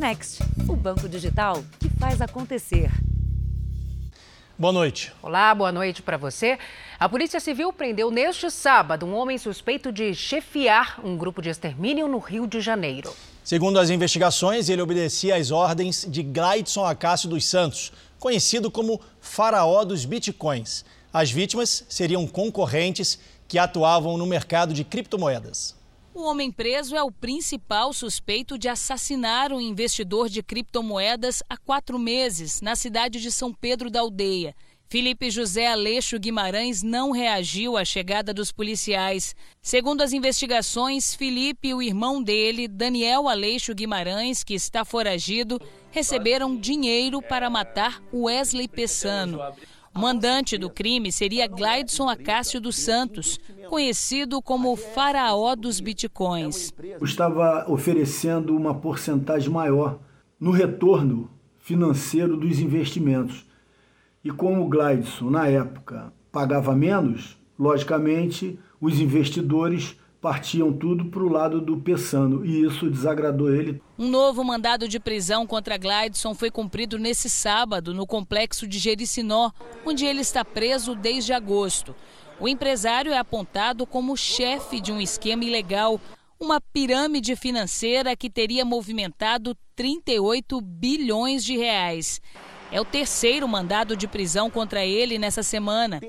Next, o banco digital que faz acontecer. Boa noite. Olá, boa noite para você. A Polícia Civil prendeu neste sábado um homem suspeito de chefiar um grupo de extermínio no Rio de Janeiro. Segundo as investigações, ele obedecia às ordens de Glaidson Acácio dos Santos, conhecido como faraó dos bitcoins. As vítimas seriam concorrentes que atuavam no mercado de criptomoedas. O homem preso é o principal suspeito de assassinar um investidor de criptomoedas há quatro meses, na cidade de São Pedro da Aldeia. Felipe José Aleixo Guimarães não reagiu à chegada dos policiais. Segundo as investigações, Felipe e o irmão dele, Daniel Aleixo Guimarães, que está foragido, receberam dinheiro para matar Wesley Pessano. Mandante do crime seria Glaidson Acácio dos Santos, conhecido como o faraó dos bitcoins. Estava oferecendo uma porcentagem maior no retorno financeiro dos investimentos e como o Glideson, na época, pagava menos, logicamente, os investidores partiam tudo para o lado do Pessano e isso desagradou ele. Um novo mandado de prisão contra Glideson foi cumprido nesse sábado no complexo de Jericinó, onde ele está preso desde agosto. O empresário é apontado como chefe de um esquema ilegal, uma pirâmide financeira que teria movimentado 38 bilhões de reais. É o terceiro mandado de prisão contra ele nessa semana.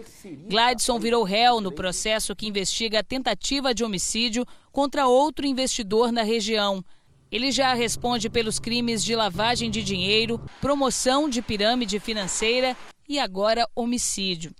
Gladson virou réu no processo que investiga a tentativa de homicídio contra outro investidor na região. Ele já responde pelos crimes de lavagem de dinheiro, promoção de pirâmide financeira e agora homicídio.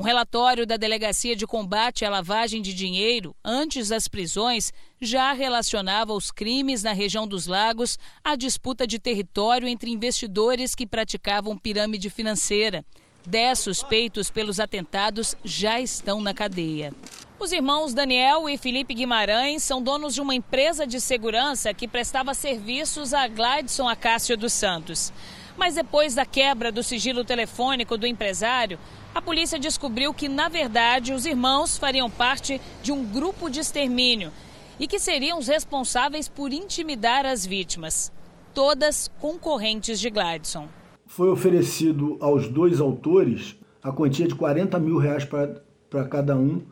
Um relatório da Delegacia de Combate à Lavagem de Dinheiro, antes das prisões, já relacionava os crimes na região dos lagos à disputa de território entre investidores que praticavam pirâmide financeira. Dez suspeitos pelos atentados já estão na cadeia. Os irmãos Daniel e Felipe Guimarães são donos de uma empresa de segurança que prestava serviços a Gladson Acácio dos Santos. Mas depois da quebra do sigilo telefônico do empresário, a polícia descobriu que, na verdade, os irmãos fariam parte de um grupo de extermínio e que seriam os responsáveis por intimidar as vítimas, todas concorrentes de Gladson. Foi oferecido aos dois autores a quantia de 40 mil reais para cada um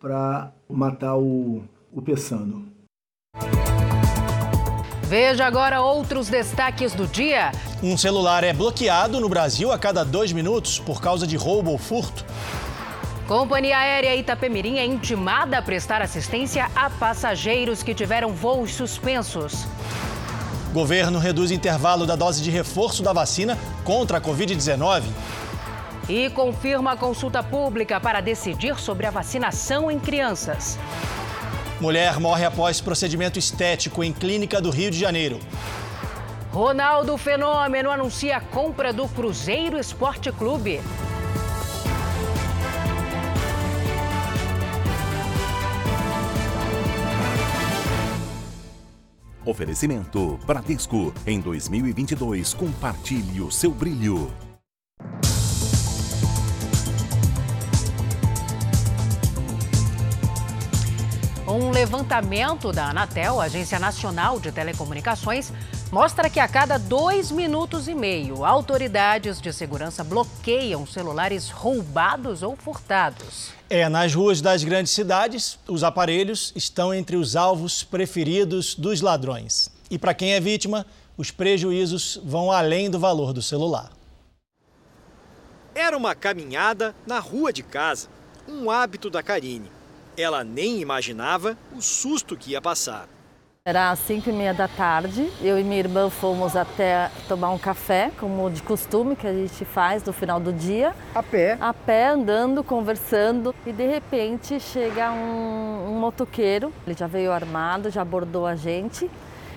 para matar o, o Pessano. Veja agora outros destaques do dia. Um celular é bloqueado no Brasil a cada dois minutos por causa de roubo ou furto. Companhia Aérea Itapemirim é intimada a prestar assistência a passageiros que tiveram voos suspensos. Governo reduz intervalo da dose de reforço da vacina contra a Covid-19. E confirma a consulta pública para decidir sobre a vacinação em crianças. Mulher morre após procedimento estético em clínica do Rio de Janeiro. Ronaldo Fenômeno anuncia a compra do Cruzeiro Esporte Clube. Oferecimento Bradesco. Em 2022, compartilhe o seu brilho. Um levantamento da Anatel, Agência Nacional de Telecomunicações, mostra que a cada dois minutos e meio, autoridades de segurança bloqueiam celulares roubados ou furtados. É, nas ruas das grandes cidades, os aparelhos estão entre os alvos preferidos dos ladrões. E para quem é vítima, os prejuízos vão além do valor do celular. Era uma caminhada na rua de casa, um hábito da Karine. Ela nem imaginava o susto que ia passar. Era às 5 e meia da tarde, eu e minha irmã fomos até tomar um café, como de costume que a gente faz no final do dia. A pé? A pé, andando, conversando, e de repente chega um, um motoqueiro, ele já veio armado, já abordou a gente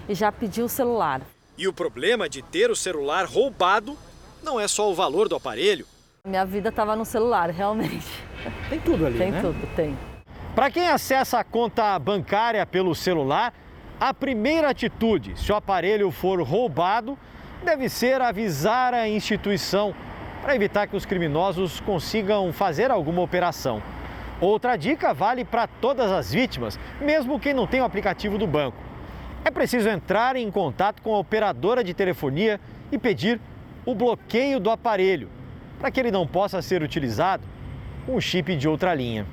e já pediu o celular. E o problema de ter o celular roubado não é só o valor do aparelho. Minha vida estava no celular, realmente. Tem tudo ali, tem né? Tem tudo, tem. Para quem acessa a conta bancária pelo celular, a primeira atitude, se o aparelho for roubado, deve ser avisar a instituição para evitar que os criminosos consigam fazer alguma operação. Outra dica vale para todas as vítimas, mesmo quem não tem o aplicativo do banco. É preciso entrar em contato com a operadora de telefonia e pedir o bloqueio do aparelho, para que ele não possa ser utilizado com o chip de outra linha.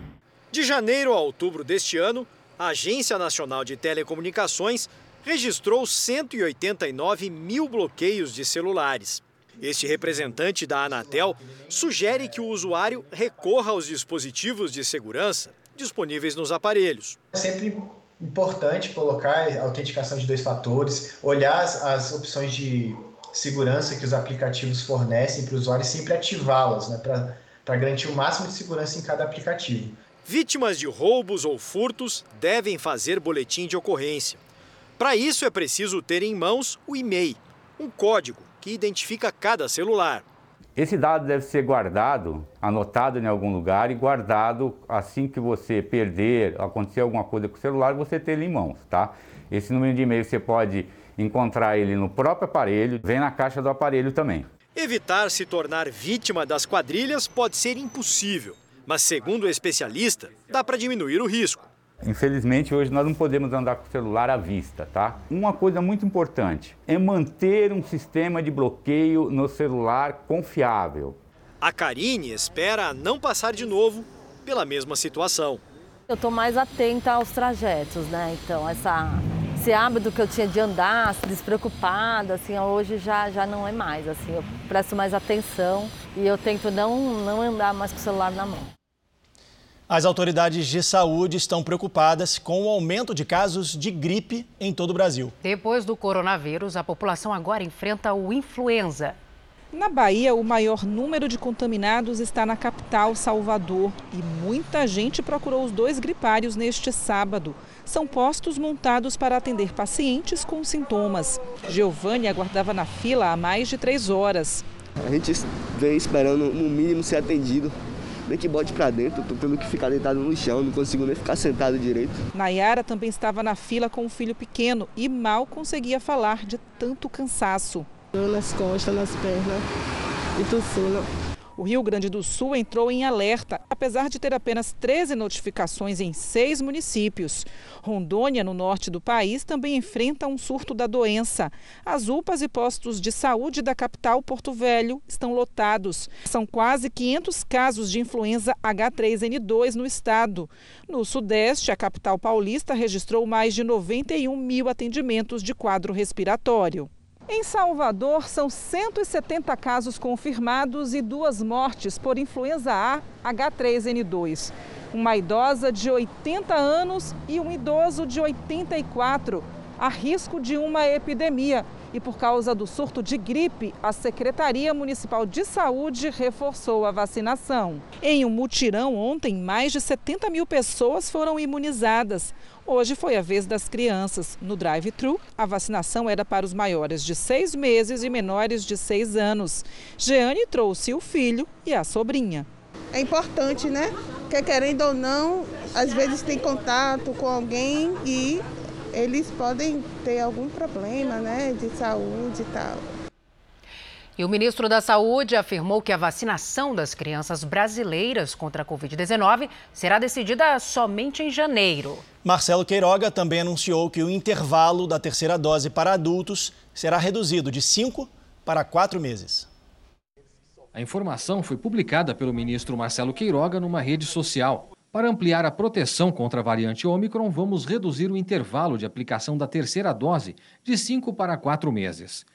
De janeiro a outubro deste ano, a Agência Nacional de Telecomunicações registrou 189 mil bloqueios de celulares. Este representante da Anatel sugere que o usuário recorra aos dispositivos de segurança disponíveis nos aparelhos. É sempre importante colocar a autenticação de dois fatores, olhar as, opções de segurança que os aplicativos fornecem para o usuário e sempre ativá-las, né, para garantir o máximo de segurança em cada aplicativo. Vítimas de roubos ou furtos devem fazer boletim de ocorrência. Para isso é preciso ter em mãos o e-mail, um código que identifica cada celular. Esse dado deve ser guardado, anotado em algum lugar e guardado assim que você perder, acontecer alguma coisa com o celular, você ter ele em mãos, tá? Esse número de e-mail você pode encontrar ele no próprio aparelho, vem na caixa do aparelho também. Evitar se tornar vítima das quadrilhas pode ser impossível, mas segundo o especialista, dá para diminuir o risco. Infelizmente, hoje nós não podemos andar com o celular à vista, tá? Uma coisa muito importante é manter um sistema de bloqueio no celular confiável. A Karine espera não passar de novo pela mesma situação. Eu estou mais atenta aos trajetos, né? Então, essa, esse hábito que eu tinha de andar despreocupada, assim, hoje já, já não é mais. Assim, eu presto mais atenção e eu tento não, não andar mais com o celular na mão. As autoridades de saúde estão preocupadas com o aumento de casos de gripe em todo o Brasil. Depois do coronavírus, a população agora enfrenta o influenza. Na Bahia, o maior número de contaminados está na capital, Salvador, e muita gente procurou os dois gripários neste sábado. São postos montados para atender pacientes com sintomas. Giovanni aguardava na fila há mais de três horas. A gente vem esperando, no mínimo, ser atendido nem que bote para dentro, tô tendo que ficar deitado no chão, não consigo nem ficar sentado direito. Nayara também estava na fila com um filho pequeno e mal conseguia falar de tanto cansaço. Nas costas, nas pernas e tossindo. O Rio Grande do Sul entrou em alerta, apesar de ter apenas 13 notificações em seis municípios. Rondônia, no norte do país, também enfrenta um surto da doença. As UPAs e postos de saúde da capital, Porto Velho, estão lotados. São quase 500 casos de influenza H3N2 no estado. No sudeste, a capital paulista registrou mais de 91 mil atendimentos de quadro respiratório. Em Salvador, são 170 casos confirmados e duas mortes por influenza A H3N2. Uma idosa de 80 anos e um idoso de 84. Há risco de uma epidemia. E por causa do surto de gripe, a Secretaria Municipal de Saúde reforçou a vacinação. Em um mutirão ontem, mais de 70 mil pessoas foram imunizadas. Hoje foi a vez das crianças. No drive-thru, a vacinação era para os maiores de seis meses e menores de seis anos. Jeane trouxe o filho e a sobrinha. É importante, né? Porque querendo ou não, às vezes tem contato com alguém e eles podem ter algum problema, né, de saúde e tal. E o ministro da Saúde afirmou que a vacinação das crianças brasileiras contra a Covid-19 será decidida somente em janeiro. Marcelo Queiroga também anunciou que o intervalo da terceira dose para adultos será reduzido de cinco para quatro meses. A informação foi publicada pelo ministro Marcelo Queiroga numa rede social. Para ampliar a proteção contra a variante Ômicron, vamos reduzir o intervalo de aplicação da terceira dose de cinco para quatro meses.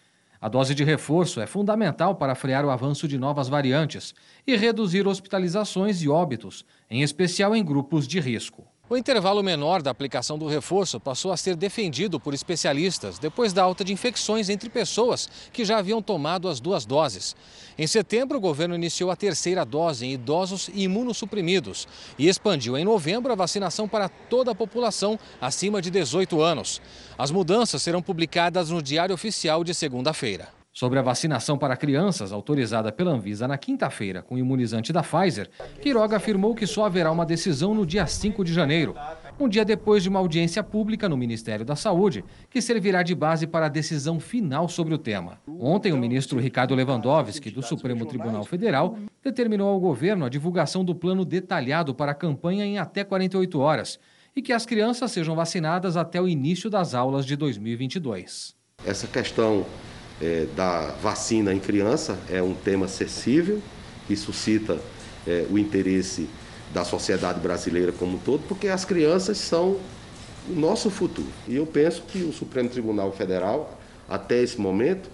A dose de reforço é fundamental para frear o avanço de novas variantes e reduzir hospitalizações e óbitos, em especial em grupos de risco. O intervalo menor da aplicação do reforço passou a ser defendido por especialistas depois da alta de infecções entre pessoas que já haviam tomado as duas doses. Em setembro, o governo iniciou a terceira dose em idosos e imunossuprimidos e expandiu em novembro a vacinação para toda a população acima de 18 anos. As mudanças serão publicadas no Diário Oficial de segunda-feira. Sobre a vacinação para crianças, autorizada pela Anvisa na quinta-feira com o imunizante da Pfizer, Quiroga afirmou que só haverá uma decisão no dia 5 de janeiro, um dia depois de uma audiência pública no Ministério da Saúde, que servirá de base para a decisão final sobre o tema. Ontem, o ministro Ricardo Lewandowski, do Supremo Tribunal Federal, determinou ao governo a divulgação do plano detalhado para a campanha em até 48 horas e que as crianças sejam vacinadas até o início das aulas de 2022. Essa questão é, da vacina em criança é um tema acessível que suscita é, o interesse da sociedade brasileira como um todo, porque as crianças são o nosso futuro. E eu penso que o Supremo Tribunal Federal, até esse momento,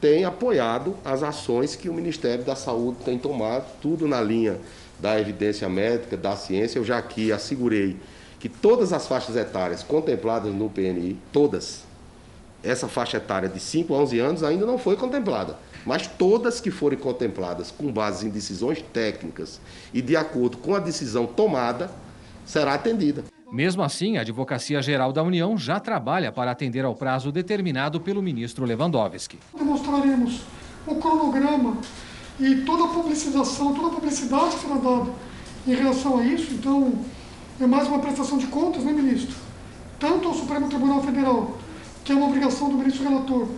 tem apoiado as ações que o Ministério da Saúde tem tomado, tudo na linha da evidência médica, da ciência. Eu já aqui assegurei que todas as faixas etárias contempladas no PNI, todas, essa faixa etária de 5 a 11 anos ainda não foi contemplada, mas todas que forem contempladas com base em decisões técnicas e de acordo com a decisão tomada, será atendida. Mesmo assim, a Advocacia Geral da União já trabalha para atender ao prazo determinado pelo ministro Lewandowski. Demonstraremos o cronograma e toda a publicização, toda a publicidade que será dada em relação a isso. Então, é mais uma prestação de contas, né, ministro? Tanto ao Supremo Tribunal Federal, que é uma obrigação do ministro relator,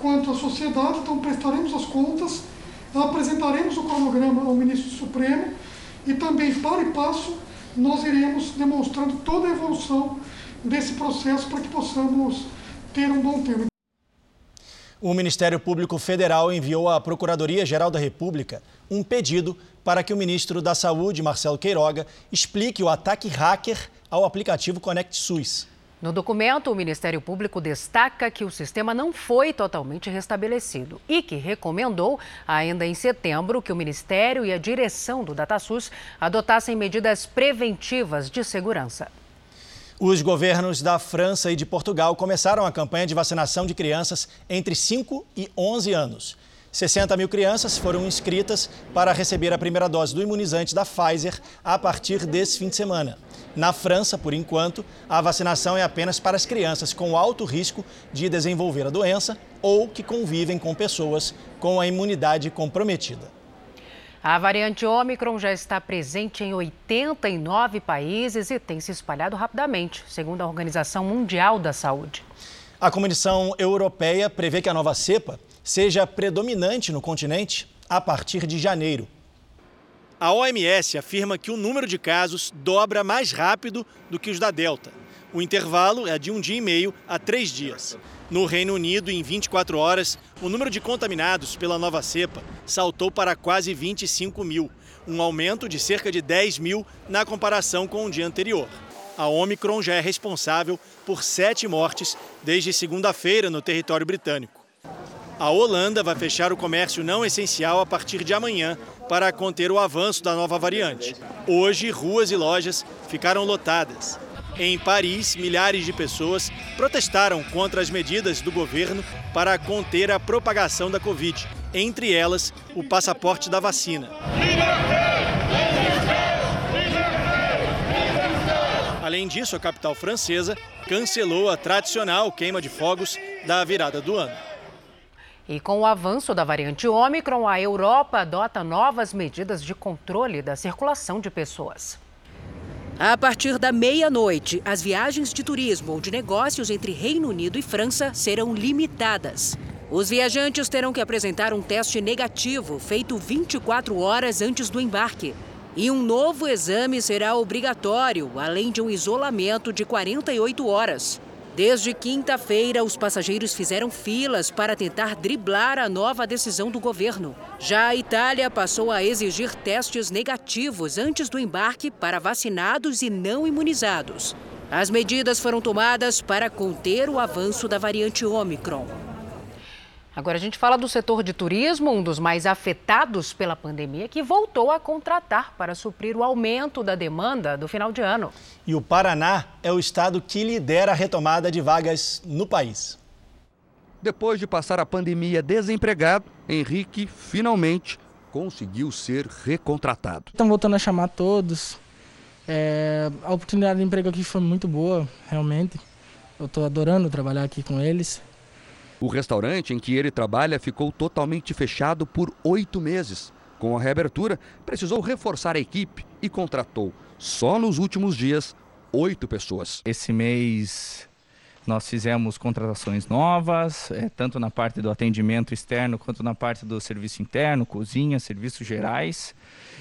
quanto à sociedade. Então, prestaremos as contas, apresentaremos o cronograma ao ministro Supremo e também, para e passo, nós iremos demonstrando toda a evolução desse processo para que possamos ter um bom tempo. O Ministério Público Federal enviou à Procuradoria-Geral da República um pedido para que o ministro da Saúde, Marcelo Queiroga, explique o ataque hacker ao aplicativo Conect SUS. No documento, o Ministério Público destaca que o sistema não foi totalmente restabelecido e que recomendou, ainda em setembro, que o Ministério e a direção do DataSUS adotassem medidas preventivas de segurança. Os governos da França e de Portugal começaram a campanha de vacinação de crianças entre 5 e 11 anos. 60 mil crianças foram inscritas para receber a primeira dose do imunizante da Pfizer a partir desse fim de semana. Na França, por enquanto, a vacinação é apenas para as crianças com alto risco de desenvolver a doença ou que convivem com pessoas com a imunidade comprometida. A variante Ômicron já está presente em 89 países e tem se espalhado rapidamente, segundo a Organização Mundial da Saúde. A Comissão Europeia prevê que a nova cepa seja predominante no continente a partir de janeiro. A OMS afirma que o número de casos dobra mais rápido do que os da Delta. O intervalo é de um dia e meio a três dias. No Reino Unido, em 24 horas, o número de contaminados pela nova cepa saltou para quase 25 mil, um aumento de cerca de 10 mil na comparação com o dia anterior. A Omicron já é responsável por sete mortes desde segunda-feira no território britânico. A Holanda vai fechar o comércio não essencial a partir de amanhã para conter o avanço da nova variante. Hoje, ruas e lojas ficaram lotadas. Em Paris, milhares de pessoas protestaram contra as medidas do governo para conter a propagação da Covid, entre elas o passaporte da vacina. Além disso, a capital francesa cancelou a tradicional queima de fogos da virada do ano. E com o avanço da variante Ômicron, a Europa adota novas medidas de controle da circulação de pessoas. A partir da meia-noite, as viagens de turismo ou de negócios entre Reino Unido e França serão limitadas. Os viajantes terão que apresentar um teste negativo feito 24 horas antes do embarque. E um novo exame será obrigatório, além de um isolamento de 48 horas. Desde quinta-feira, os passageiros fizeram filas para tentar driblar a nova decisão do governo. Já a Itália passou a exigir testes negativos antes do embarque para vacinados e não imunizados. As medidas foram tomadas para conter o avanço da variante Omicron. Agora a gente fala do setor de turismo, um dos mais afetados pela pandemia, que voltou a contratar para suprir o aumento da demanda do final de ano. E o Paraná é o estado que lidera a retomada de vagas no país. Depois de passar a pandemia desempregado, Henrique finalmente conseguiu ser recontratado. Estão voltando a chamar todos. É, a oportunidade de emprego aqui foi muito boa, realmente. Eu estou adorando trabalhar aqui com eles. O restaurante em que ele trabalha ficou totalmente fechado por oito meses. Com a reabertura, precisou reforçar a equipe e contratou, só nos últimos dias, oito pessoas. Esse mês Nós fizemos contratações novas, é, tanto na parte do atendimento externo quanto na parte do serviço interno, cozinha, serviços gerais.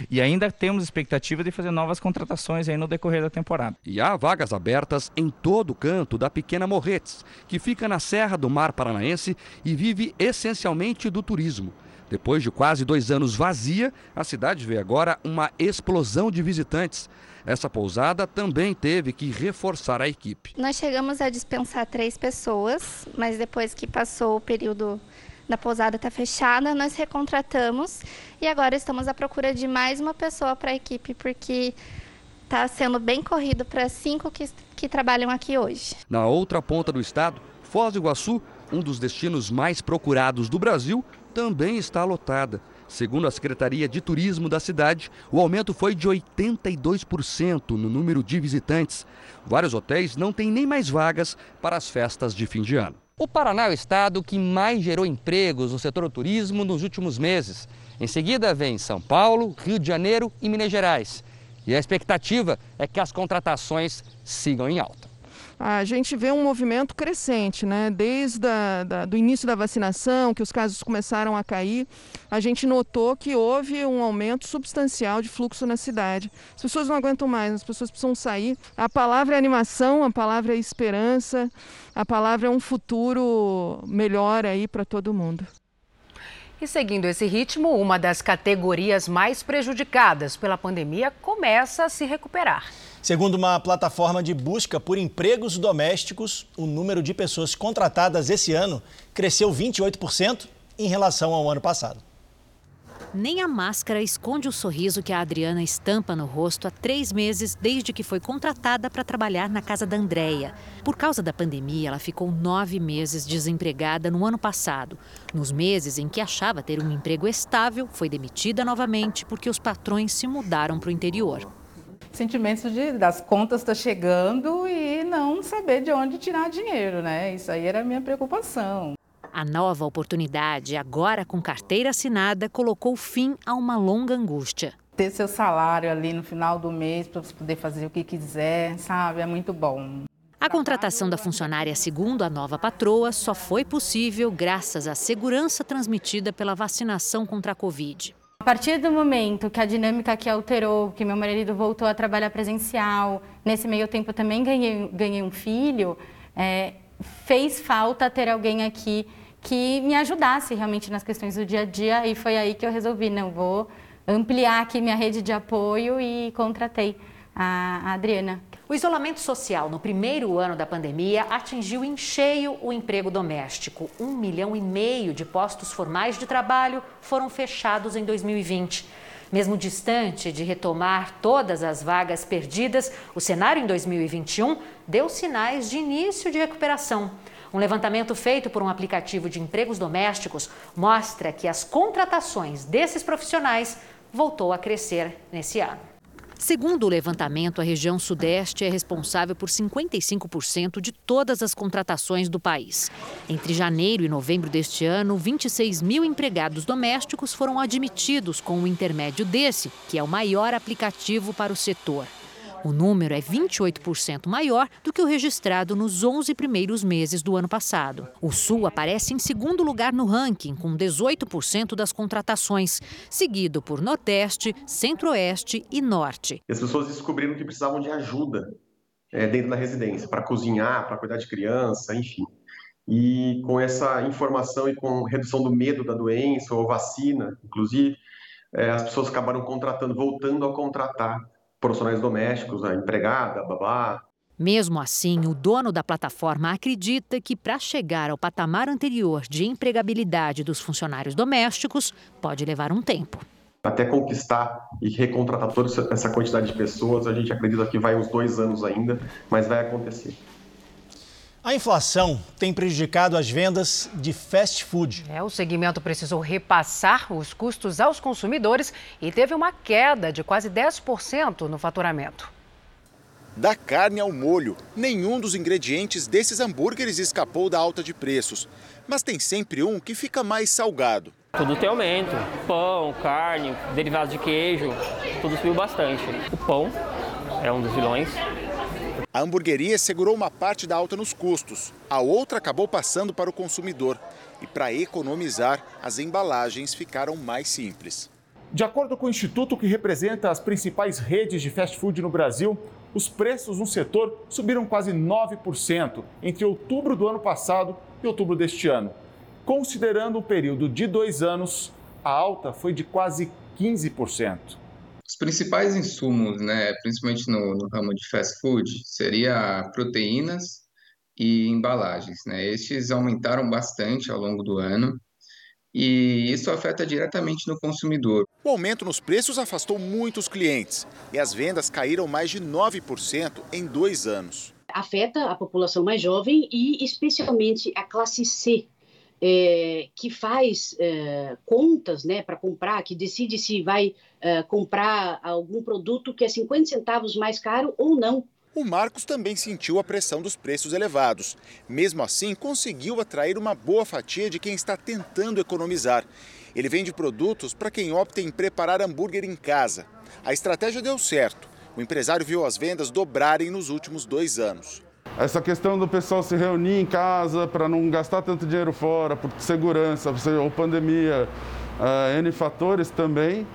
E ainda temos expectativa de fazer novas contratações aí no decorrer da temporada. E há vagas abertas em todo o canto da Pequena Morretes, que fica na Serra do Mar Paranaense e vive essencialmente do turismo. Depois de quase dois anos vazia, a cidade vê agora uma explosão de visitantes. Essa pousada também teve que reforçar a equipe. Nós chegamos a dispensar três pessoas, mas depois que passou o período da pousada estar tá fechada, nós recontratamos e agora estamos à procura de mais uma pessoa para a equipe, porque está sendo bem corrido para cinco que, que trabalham aqui hoje. Na outra ponta do estado, Foz do Iguaçu, um dos destinos mais procurados do Brasil, também está lotada. Segundo a Secretaria de Turismo da cidade, o aumento foi de 82% no número de visitantes. Vários hotéis não têm nem mais vagas para as festas de fim de ano. O Paraná é o estado que mais gerou empregos no setor do turismo nos últimos meses. Em seguida vem São Paulo, Rio de Janeiro e Minas Gerais. E a expectativa é que as contratações sigam em alta a gente vê um movimento crescente, né? Desde da, do início da vacinação, que os casos começaram a cair, a gente notou que houve um aumento substancial de fluxo na cidade. As pessoas não aguentam mais, as pessoas precisam sair. A palavra é animação, a palavra é esperança, a palavra é um futuro melhor aí para todo mundo. E seguindo esse ritmo, uma das categorias mais prejudicadas pela pandemia começa a se recuperar. Segundo uma plataforma de busca por empregos domésticos, o número de pessoas contratadas esse ano cresceu 28% em relação ao ano passado. Nem a máscara esconde o sorriso que a Adriana estampa no rosto há três meses desde que foi contratada para trabalhar na casa da Andréia. Por causa da pandemia, ela ficou nove meses desempregada no ano passado. Nos meses em que achava ter um emprego estável, foi demitida novamente porque os patrões se mudaram para o interior sentimentos de das contas estar tá chegando e não saber de onde tirar dinheiro, né? Isso aí era a minha preocupação. A nova oportunidade, agora com carteira assinada, colocou fim a uma longa angústia. Ter seu salário ali no final do mês para você poder fazer o que quiser, sabe? É muito bom. A contratação da funcionária, segundo a nova patroa, só foi possível graças à segurança transmitida pela vacinação contra a Covid. A partir do momento que a dinâmica aqui alterou, que meu marido voltou a trabalhar presencial, nesse meio tempo também ganhei, ganhei um filho, é, fez falta ter alguém aqui que me ajudasse realmente nas questões do dia a dia e foi aí que eu resolvi, não vou ampliar aqui minha rede de apoio e contratei a, Adriana, o isolamento social no primeiro ano da pandemia atingiu em cheio o emprego doméstico. Um milhão e meio de postos formais de trabalho foram fechados em 2020. Mesmo distante de retomar todas as vagas perdidas, o cenário em 2021 deu sinais de início de recuperação. Um levantamento feito por um aplicativo de empregos domésticos mostra que as contratações desses profissionais voltou a crescer nesse ano. Segundo o levantamento, a região Sudeste é responsável por 55% de todas as contratações do país. Entre janeiro e novembro deste ano, 26 mil empregados domésticos foram admitidos com o intermédio desse, que é o maior aplicativo para o setor. O número é 28% maior do que o registrado nos 11 primeiros meses do ano passado. O Sul aparece em segundo lugar no ranking, com 18% das contratações, seguido por Nordeste, Centro-Oeste e Norte. As pessoas descobriram que precisavam de ajuda é, dentro da residência, para cozinhar, para cuidar de criança, enfim. E com essa informação e com redução do medo da doença ou vacina, inclusive, é, as pessoas acabaram contratando, voltando a contratar profissionais domésticos, a empregada, a babá. Mesmo assim, o dono da plataforma acredita que para chegar ao patamar anterior de empregabilidade dos funcionários domésticos pode levar um tempo. Até conquistar e recontratar toda essa quantidade de pessoas, a gente acredita que vai uns dois anos ainda, mas vai acontecer. A inflação tem prejudicado as vendas de fast food. É, o segmento precisou repassar os custos aos consumidores e teve uma queda de quase 10% no faturamento. Da carne ao molho, nenhum dos ingredientes desses hambúrgueres escapou da alta de preços. Mas tem sempre um que fica mais salgado. Tudo tem aumento. Pão, carne, derivados de queijo, tudo subiu bastante. O pão é um dos vilões A hamburgueria segurou uma parte da alta nos custos, a outra acabou passando para o consumidor. E para economizar, as embalagens ficaram mais simples. De acordo com o instituto que representa as principais redes de fast food no Brasil, os preços no setor subiram quase 9% entre outubro do ano passado e outubro deste ano. Considerando o período de dois anos, a alta foi de quase 15%. Os principais insumos, né, principalmente no, no ramo de fast food, seria proteínas e embalagens. Né? Estes aumentaram bastante ao longo do ano e isso afeta diretamente no consumidor. O aumento nos preços afastou muitos clientes e as vendas caíram mais de 9% em dois anos. Afeta a população mais jovem e especialmente a classe C, é, que faz é, contas né, para comprar, que decide se vai é, comprar algum produto que é 50 centavos mais caro ou não. O Marcos também sentiu a pressão dos preços elevados. Mesmo assim, conseguiu atrair uma boa fatia de quem está tentando economizar. Ele vende produtos para quem opta em preparar hambúrguer em casa. A estratégia deu certo. O empresário viu as vendas dobrarem nos últimos dois anos. Essa questão do pessoal se reunir em casa para não gastar tanto dinheiro fora, por segurança, ou pandemia, uh, N fatores também,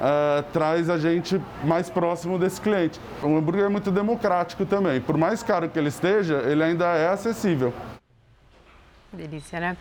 uh, traz a gente mais próximo desse cliente. O hambúrguer é muito democrático também. Por mais caro que ele esteja, ele ainda é acessível. Delícia, né?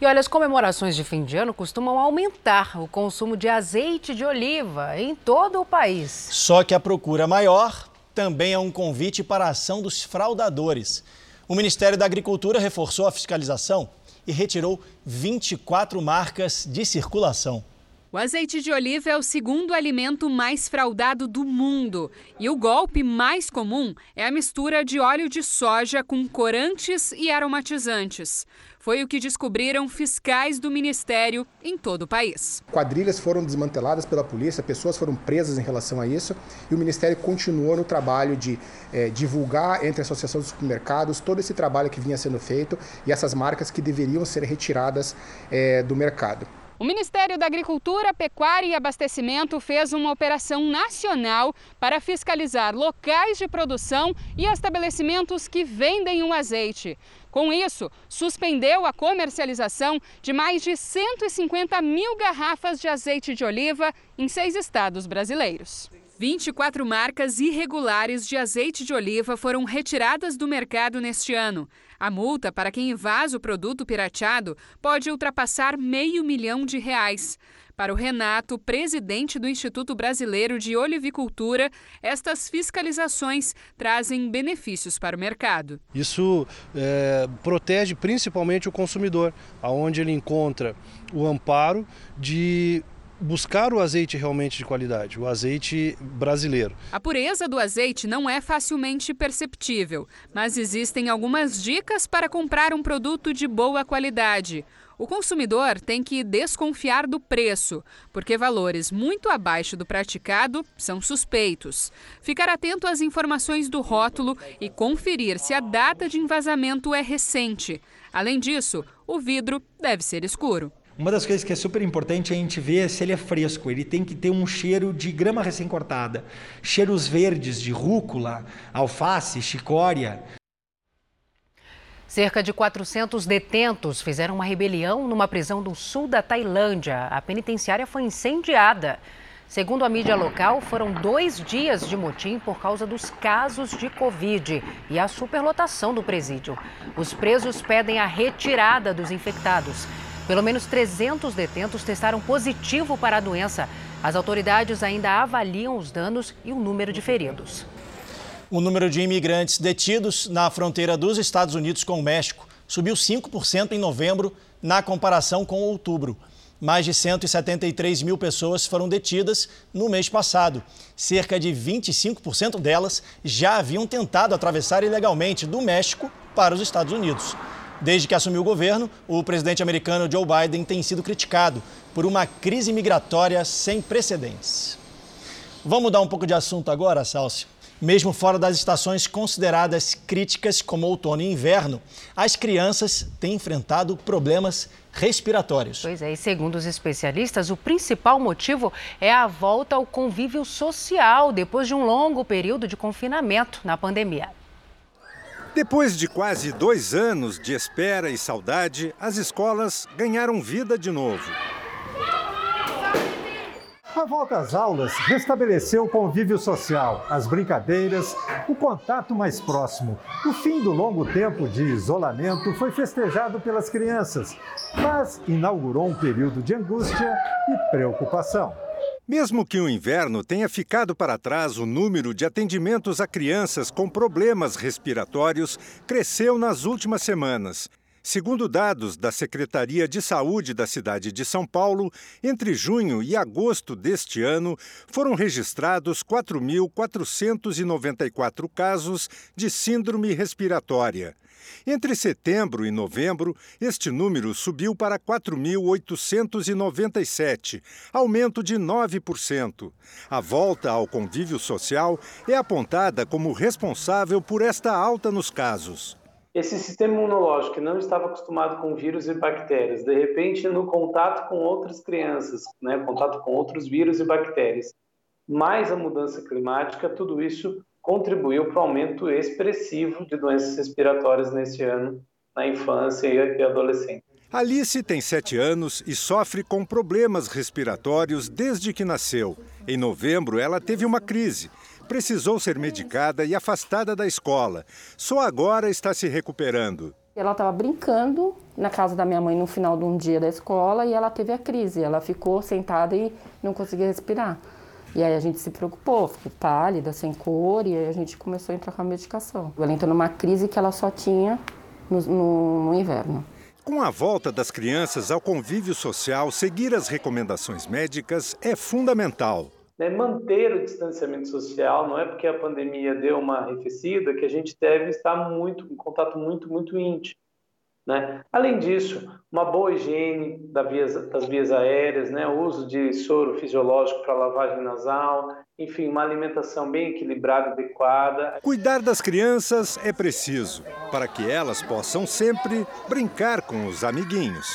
E olha, as comemorações de fim de ano costumam aumentar o consumo de azeite de oliva em todo o país. Só que a procura maior também é um convite para a ação dos fraudadores. O Ministério da Agricultura reforçou a fiscalização e retirou 24 marcas de circulação. O azeite de oliva é o segundo alimento mais fraudado do mundo. E o golpe mais comum é a mistura de óleo de soja com corantes e aromatizantes. Foi o que descobriram fiscais do Ministério em todo o país. Quadrilhas foram desmanteladas pela polícia, pessoas foram presas em relação a isso e o Ministério continuou no trabalho de é, divulgar entre a Associação dos Supermercados todo esse trabalho que vinha sendo feito e essas marcas que deveriam ser retiradas é, do mercado. O Ministério da Agricultura, Pecuária e Abastecimento fez uma operação nacional para fiscalizar locais de produção e estabelecimentos que vendem o azeite. Com isso, suspendeu a comercialização de mais de 150 mil garrafas de azeite de oliva em seis estados brasileiros. 24 marcas irregulares de azeite de oliva foram retiradas do mercado neste ano. A multa para quem invasa o produto pirateado pode ultrapassar meio milhão de reais. Para o Renato, presidente do Instituto Brasileiro de Olivicultura, estas fiscalizações trazem benefícios para o mercado. Isso é, protege principalmente o consumidor, aonde ele encontra o amparo de buscar o azeite realmente de qualidade, o azeite brasileiro. A pureza do azeite não é facilmente perceptível, mas existem algumas dicas para comprar um produto de boa qualidade. O consumidor tem que desconfiar do preço, porque valores muito abaixo do praticado são suspeitos. Ficar atento às informações do rótulo e conferir se a data de envasamento é recente. Além disso, o vidro deve ser escuro. Uma das coisas que é super importante é a gente ver se ele é fresco. Ele tem que ter um cheiro de grama recém-cortada, cheiros verdes de rúcula, alface, chicória. Cerca de 400 detentos fizeram uma rebelião numa prisão do sul da Tailândia. A penitenciária foi incendiada. Segundo a mídia local, foram dois dias de motim por causa dos casos de Covid e a superlotação do presídio. Os presos pedem a retirada dos infectados. Pelo menos 300 detentos testaram positivo para a doença. As autoridades ainda avaliam os danos e o número de feridos. O número de imigrantes detidos na fronteira dos Estados Unidos com o México subiu 5% em novembro na comparação com outubro. Mais de 173 mil pessoas foram detidas no mês passado. Cerca de 25% delas já haviam tentado atravessar ilegalmente do México para os Estados Unidos. Desde que assumiu o governo, o presidente americano Joe Biden tem sido criticado por uma crise migratória sem precedentes. Vamos mudar um pouco de assunto agora, Salcio? Mesmo fora das estações consideradas críticas como outono e inverno, as crianças têm enfrentado problemas respiratórios. Pois é, e segundo os especialistas, o principal motivo é a volta ao convívio social depois de um longo período de confinamento na pandemia. Depois de quase dois anos de espera e saudade, as escolas ganharam vida de novo. A volta às aulas restabeleceu o convívio social, as brincadeiras, o contato mais próximo. O fim do longo tempo de isolamento foi festejado pelas crianças, mas inaugurou um período de angústia e preocupação. Mesmo que o inverno tenha ficado para trás, o número de atendimentos a crianças com problemas respiratórios cresceu nas últimas semanas. Segundo dados da Secretaria de Saúde da cidade de São Paulo, entre junho e agosto deste ano, foram registrados 4.494 casos de síndrome respiratória. Entre setembro e novembro, este número subiu para 4.897, aumento de 9%. A volta ao convívio social é apontada como responsável por esta alta nos casos esse sistema imunológico que não estava acostumado com vírus e bactérias, de repente no contato com outras crianças, né, contato com outros vírus e bactérias, mais a mudança climática, tudo isso contribuiu para o aumento expressivo de doenças respiratórias nesse ano na infância e adolescência. Alice tem sete anos e sofre com problemas respiratórios desde que nasceu. Em novembro, ela teve uma crise precisou ser medicada e afastada da escola. Só agora está se recuperando. Ela estava brincando na casa da minha mãe no final de um dia da escola e ela teve a crise. Ela ficou sentada e não conseguia respirar. E aí a gente se preocupou, ficou pálida, sem cor, e aí a gente começou a entrar com a medicação. Ela entrou numa crise que ela só tinha no, no, no inverno. Com a volta das crianças ao convívio social, seguir as recomendações médicas é fundamental né, manter o distanciamento social, não é porque a pandemia deu uma arrefecida que a gente deve estar muito em contato muito, muito íntimo. Né? Além disso, uma boa higiene das vias, das vias aéreas, né? o uso de soro fisiológico para lavagem nasal, enfim, uma alimentação bem equilibrada, adequada. Cuidar das crianças é preciso para que elas possam sempre brincar com os amiguinhos.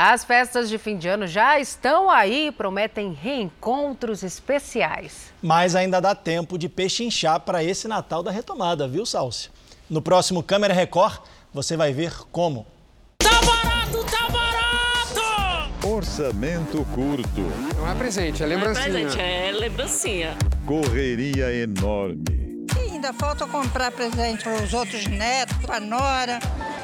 As festas de fim de ano já estão aí e prometem reencontros especiais. Mas ainda dá tempo de pechinchar para esse Natal da retomada, viu, Salsi? No próximo Câmera Record, você vai ver como. Tá barato, tá barato! Orçamento curto. Não é presente, é lembrancinha. Não é presente, é lembrancinha. Correria enorme. E ainda falta comprar presente para os outros netos, para a nora.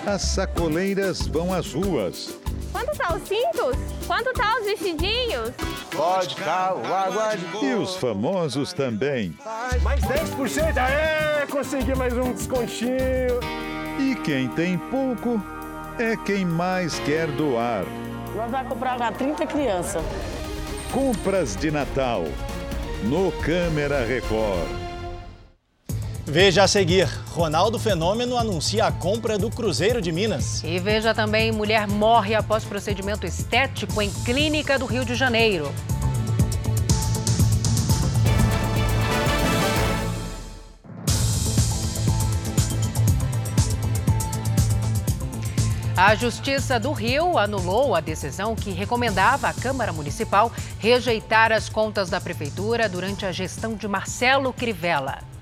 As sacoleiras vão às ruas Quanto tá os cintos? Quanto tá os vestidinhos? Vodka, água de... E os famosos também. Mais 10%? Aê, consegui mais um descontinho. E quem tem pouco é quem mais quer doar. Nós vamos comprar para 30 crianças. Compras de Natal no Câmera Record. Veja a seguir: Ronaldo Fenômeno anuncia a compra do Cruzeiro de Minas. E veja também: mulher morre após procedimento estético em clínica do Rio de Janeiro. A Justiça do Rio anulou a decisão que recomendava à Câmara Municipal rejeitar as contas da Prefeitura durante a gestão de Marcelo Crivella.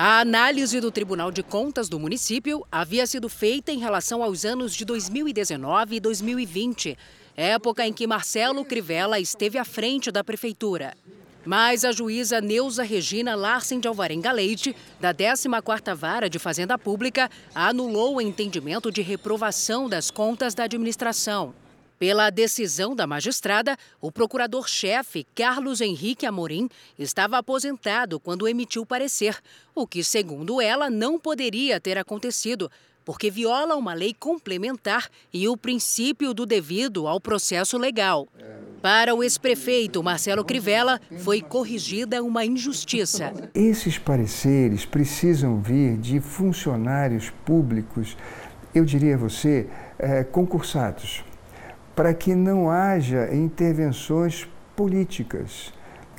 A análise do Tribunal de Contas do município havia sido feita em relação aos anos de 2019 e 2020, época em que Marcelo Crivella esteve à frente da prefeitura. Mas a juíza Neuza Regina Larsen de Alvarenga Leite, da 14ª Vara de Fazenda Pública, anulou o entendimento de reprovação das contas da administração. Pela decisão da magistrada, o procurador-chefe Carlos Henrique Amorim estava aposentado quando emitiu parecer, o que, segundo ela, não poderia ter acontecido, porque viola uma lei complementar e o princípio do devido ao processo legal. Para o ex-prefeito Marcelo Crivella, foi corrigida uma injustiça. Esses pareceres precisam vir de funcionários públicos, eu diria a você, é, concursados para que não haja intervenções políticas.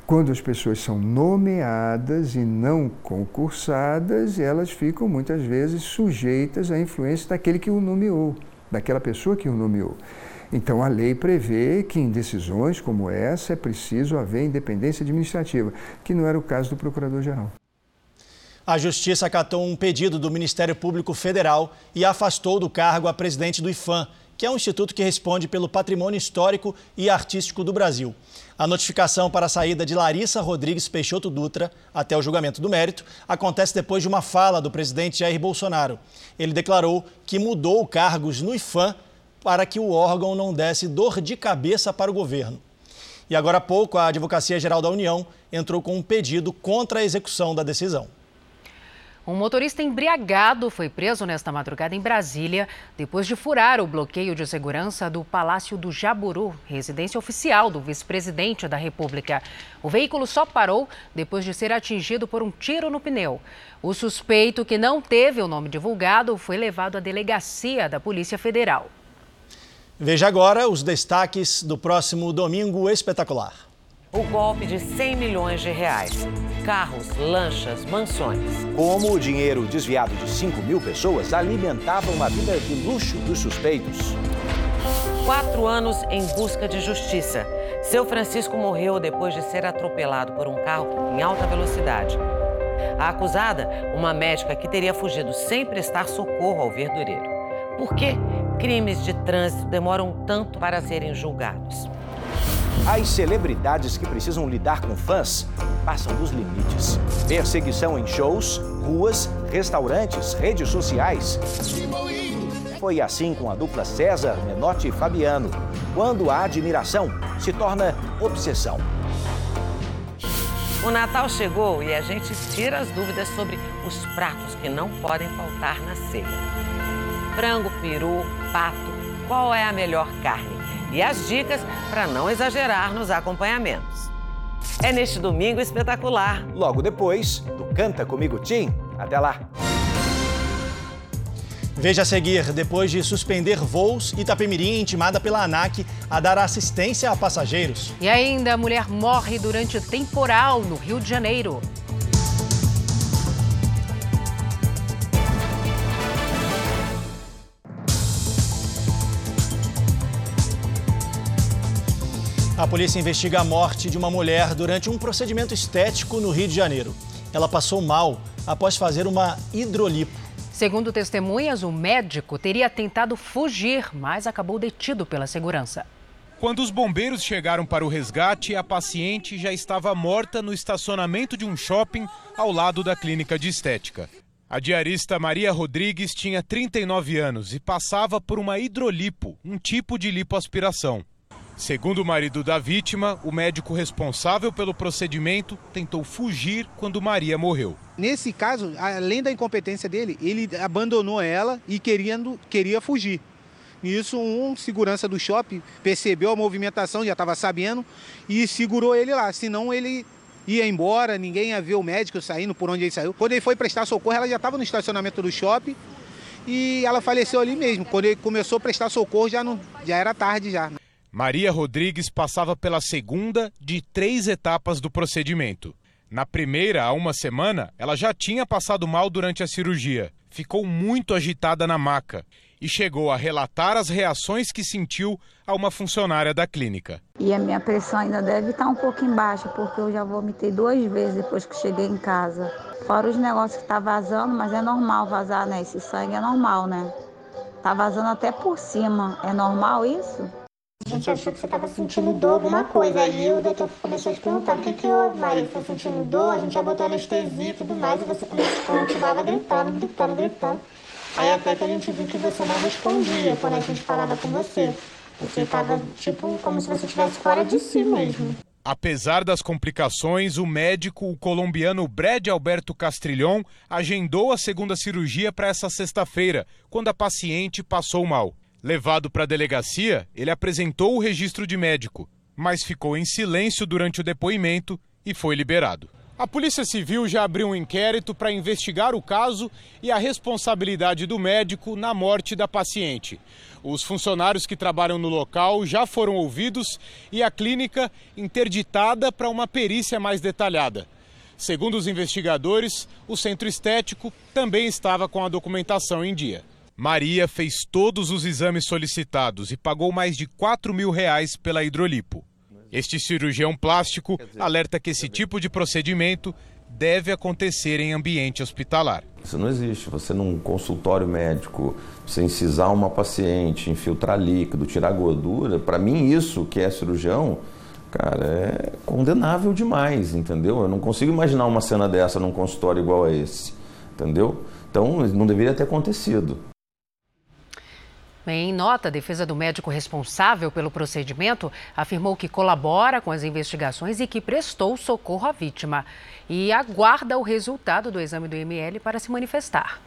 Quando as pessoas são nomeadas e não concursadas, elas ficam muitas vezes sujeitas à influência daquele que o nomeou, daquela pessoa que o nomeou. Então, a lei prevê que em decisões como essa é preciso haver independência administrativa, que não era o caso do Procurador-Geral. A Justiça acatou um pedido do Ministério Público Federal e afastou do cargo a presidente do IFAM, que é um instituto que responde pelo patrimônio histórico e artístico do Brasil. A notificação para a saída de Larissa Rodrigues Peixoto Dutra até o julgamento do mérito acontece depois de uma fala do presidente Jair Bolsonaro. Ele declarou que mudou cargos no IFAM para que o órgão não desse dor de cabeça para o governo. E agora há pouco, a Advocacia Geral da União entrou com um pedido contra a execução da decisão. Um motorista embriagado foi preso nesta madrugada em Brasília, depois de furar o bloqueio de segurança do Palácio do Jaburu, residência oficial do vice-presidente da República. O veículo só parou depois de ser atingido por um tiro no pneu. O suspeito, que não teve o nome divulgado, foi levado à delegacia da Polícia Federal. Veja agora os destaques do próximo Domingo Espetacular o golpe de 100 milhões de reais. Carros, lanchas, mansões. Como o dinheiro desviado de 5 mil pessoas alimentava uma vida de luxo dos suspeitos. Quatro anos em busca de justiça. Seu Francisco morreu depois de ser atropelado por um carro em alta velocidade. A acusada, uma médica que teria fugido sem prestar socorro ao verdureiro. Por que crimes de trânsito demoram tanto para serem julgados? As celebridades que precisam lidar com fãs passam dos limites. Perseguição em shows, ruas, restaurantes, redes sociais. Foi assim com a dupla César, Menotti e Fabiano, quando a admiração se torna obsessão. O Natal chegou e a gente tira as dúvidas sobre os pratos que não podem faltar na ceia. Frango, peru, pato, qual é a melhor carne? E as dicas para não exagerar nos acompanhamentos. É neste domingo espetacular. Logo depois do Canta Comigo Tim. Até lá! Veja a seguir, depois de suspender voos, Itapemirim é intimada pela ANAC a dar assistência a passageiros. E ainda, a mulher morre durante temporal no Rio de Janeiro. A polícia investiga a morte de uma mulher durante um procedimento estético no Rio de Janeiro. Ela passou mal após fazer uma hidrolipo. Segundo testemunhas, o médico teria tentado fugir, mas acabou detido pela segurança. Quando os bombeiros chegaram para o resgate, a paciente já estava morta no estacionamento de um shopping ao lado da clínica de estética. A diarista Maria Rodrigues tinha 39 anos e passava por uma hidrolipo, um tipo de lipoaspiração. Segundo o marido da vítima, o médico responsável pelo procedimento tentou fugir quando Maria morreu. Nesse caso, além da incompetência dele, ele abandonou ela e querendo, queria fugir. Nisso, um segurança do shopping percebeu a movimentação, já estava sabendo, e segurou ele lá. Senão, ele ia embora, ninguém ia ver o médico saindo por onde ele saiu. Quando ele foi prestar socorro, ela já estava no estacionamento do shopping e ela faleceu ali mesmo. Quando ele começou a prestar socorro, já, não, já era tarde já. Maria Rodrigues passava pela segunda de três etapas do procedimento. Na primeira, há uma semana, ela já tinha passado mal durante a cirurgia. Ficou muito agitada na maca e chegou a relatar as reações que sentiu a uma funcionária da clínica. E a minha pressão ainda deve estar um pouco embaixo, porque eu já vomitei duas vezes depois que cheguei em casa. Fora os negócios que tá vazando, mas é normal vazar, né? Esse sangue é normal, né? Tá vazando até por cima. É normal isso? A gente achou que você estava sentindo dor, alguma coisa. Aí o doutor começou a te perguntar o que que houve, Maria. Você tá sentindo dor? A gente já botou anestesia e tudo mais. E você começou, continuava gritando, gritando, gritando. Aí até que a gente viu que você não respondia quando a gente falava com você. Você estava, tipo, como se você estivesse fora de si mesmo. Apesar das complicações, o médico o colombiano Brad Alberto Castrilhon agendou a segunda cirurgia para essa sexta-feira, quando a paciente passou mal. Levado para a delegacia, ele apresentou o registro de médico, mas ficou em silêncio durante o depoimento e foi liberado. A Polícia Civil já abriu um inquérito para investigar o caso e a responsabilidade do médico na morte da paciente. Os funcionários que trabalham no local já foram ouvidos e a clínica interditada para uma perícia mais detalhada. Segundo os investigadores, o centro estético também estava com a documentação em dia. Maria fez todos os exames solicitados e pagou mais de 4 mil reais pela hidrolipo. Este cirurgião plástico alerta que esse tipo de procedimento deve acontecer em ambiente hospitalar. Isso não existe. Você num consultório médico, você incisar uma paciente, infiltrar líquido, tirar gordura, para mim isso que é cirurgião, cara, é condenável demais, entendeu? Eu não consigo imaginar uma cena dessa num consultório igual a esse, entendeu? Então não deveria ter acontecido. Em nota, a defesa do médico responsável pelo procedimento afirmou que colabora com as investigações e que prestou socorro à vítima. E aguarda o resultado do exame do ML para se manifestar.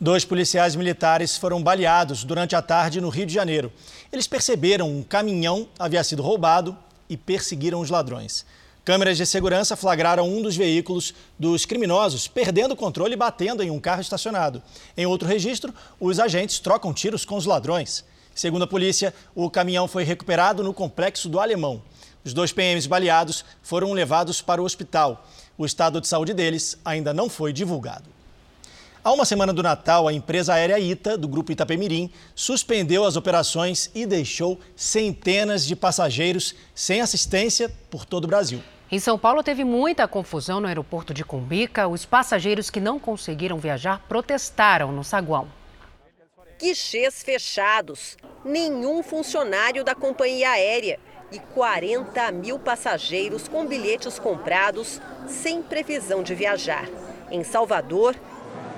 Dois policiais militares foram baleados durante a tarde no Rio de Janeiro. Eles perceberam um caminhão havia sido roubado e perseguiram os ladrões. Câmeras de segurança flagraram um dos veículos dos criminosos perdendo o controle e batendo em um carro estacionado. Em outro registro, os agentes trocam tiros com os ladrões. Segundo a polícia, o caminhão foi recuperado no complexo do Alemão. Os dois PMs baleados foram levados para o hospital. O estado de saúde deles ainda não foi divulgado. Há uma semana do Natal, a empresa aérea ITA, do grupo Itapemirim, suspendeu as operações e deixou centenas de passageiros sem assistência por todo o Brasil. Em São Paulo, teve muita confusão no aeroporto de Cumbica. Os passageiros que não conseguiram viajar protestaram no saguão. Guichês fechados, nenhum funcionário da companhia aérea e 40 mil passageiros com bilhetes comprados sem previsão de viajar. Em Salvador,